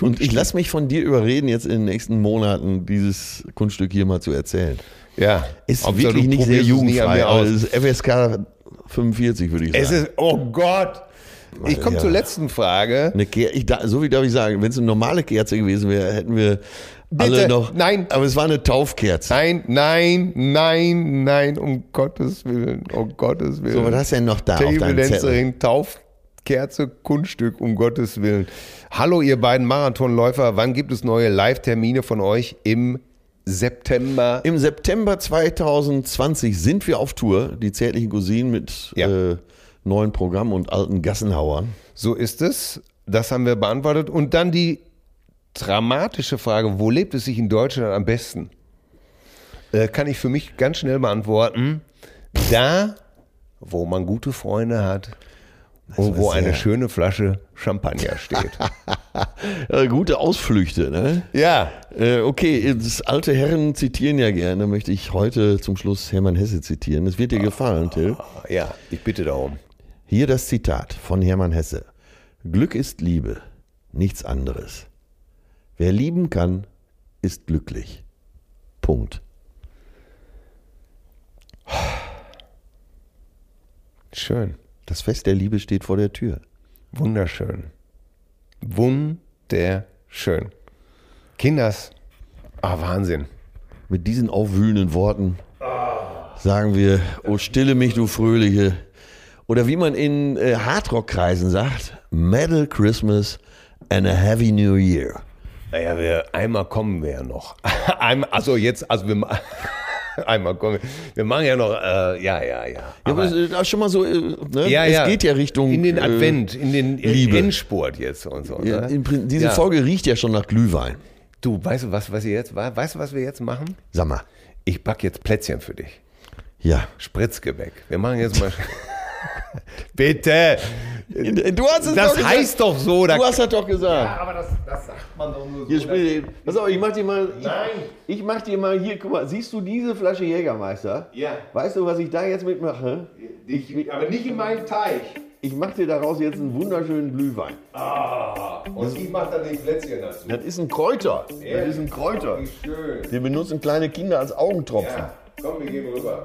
Und ich lasse mich von dir überreden, jetzt in den nächsten Monaten dieses Kunststück hier mal zu erzählen.
ja.
Ist
Hauptsache,
wirklich nicht sehr jugendfrei,
aus.
es ist FSK 45, würde ich sagen.
Es ist, oh Gott. Ich komme
Ja.
zur letzten Frage.
Eine Ker ich, so wie darf ich sagen, wenn es eine normale Kerze gewesen wäre, hätten wir alle
Bitte,
noch.
nein.
Aber es war eine Taufkerze.
Nein, nein, nein, nein, um Gottes Willen, um Gottes Willen.
So, was hast du denn noch da auf
Table
deinem Zettel?
Dancerin, Taufkerze, Kunststück, um Gottes Willen. Hallo, ihr beiden Marathonläufer. Wann gibt es neue Live-Termine von euch im September?
Im September 2020 sind wir auf Tour, die zärtlichen Cousinen mit
Ja.
äh, neuen Programm und alten Gassenhauern.
So ist es. Das haben wir beantwortet. Und dann die dramatische Frage, wo lebt es sich in Deutschland am besten? Äh, kann ich für mich ganz schnell beantworten. Da, wo man gute Freunde hat und wo eine schöne Flasche Champagner steht.
Äh, gute Ausflüchte, ne?
ja.
Äh, okay, das alte Herren zitieren ja gerne, möchte ich heute zum Schluss Hermann Hesse zitieren. Das wird dir gefallen, Till.
Ja, ich bitte darum.
Hier das Zitat von Hermann Hesse. Glück ist Liebe, nichts anderes. Wer lieben kann, ist glücklich. Punkt.
Schön.
Das Fest der Liebe steht vor der Tür.
Wunderschön. Wunderschön. Kinders. Ah, Wahnsinn.
Mit diesen aufwühlenden Worten sagen wir, oh stille mich, du Fröhliche. Oder wie man in äh, Hardrock-Kreisen sagt, Metal Christmas and a Heavy New Year.
Naja, wir, einmal kommen wir ja noch. einmal, also jetzt, also wir, ma- einmal kommen wir. Wir machen ja noch, äh, ja, ja, ja.
Ja, aber auch schon mal so, äh, ne?
ja,
es
ja.
geht ja Richtung
In den
äh,
Advent, in den
Liebe.
Endspurt jetzt und so.
Ja,
ne?
Prin- diese. Folge riecht ja schon nach Glühwein.
Du, weißt du, was, was ihr jetzt, weißt du, was wir jetzt machen?
Sag mal.
Ich back jetzt Plätzchen für dich.
Ja.
Spritzgebäck. Wir machen jetzt mal. Bitte!
Du hast es
Das
doch
heißt doch so, da
Du hast das doch gesagt.
aber das, das sagt man doch nur
Hier, spiel, pass auf, ich mach dir mal. Ich,
Nein.
Ich mach dir mal hier, guck mal, siehst du diese Flasche Jägermeister?
Ja.
Weißt du, was ich da jetzt mitmache?
Ich, aber nicht in meinem Teich.
Ich mach dir daraus jetzt einen wunderschönen Glühwein.
Und ich mache dann die Plätzchen dazu.
Das ist ein Kräuter. Das ist ein Kräuter.
Wie schön.
Den benutzen kleine Kinder als Augentropfen.
Ja, komm, wir gehen rüber.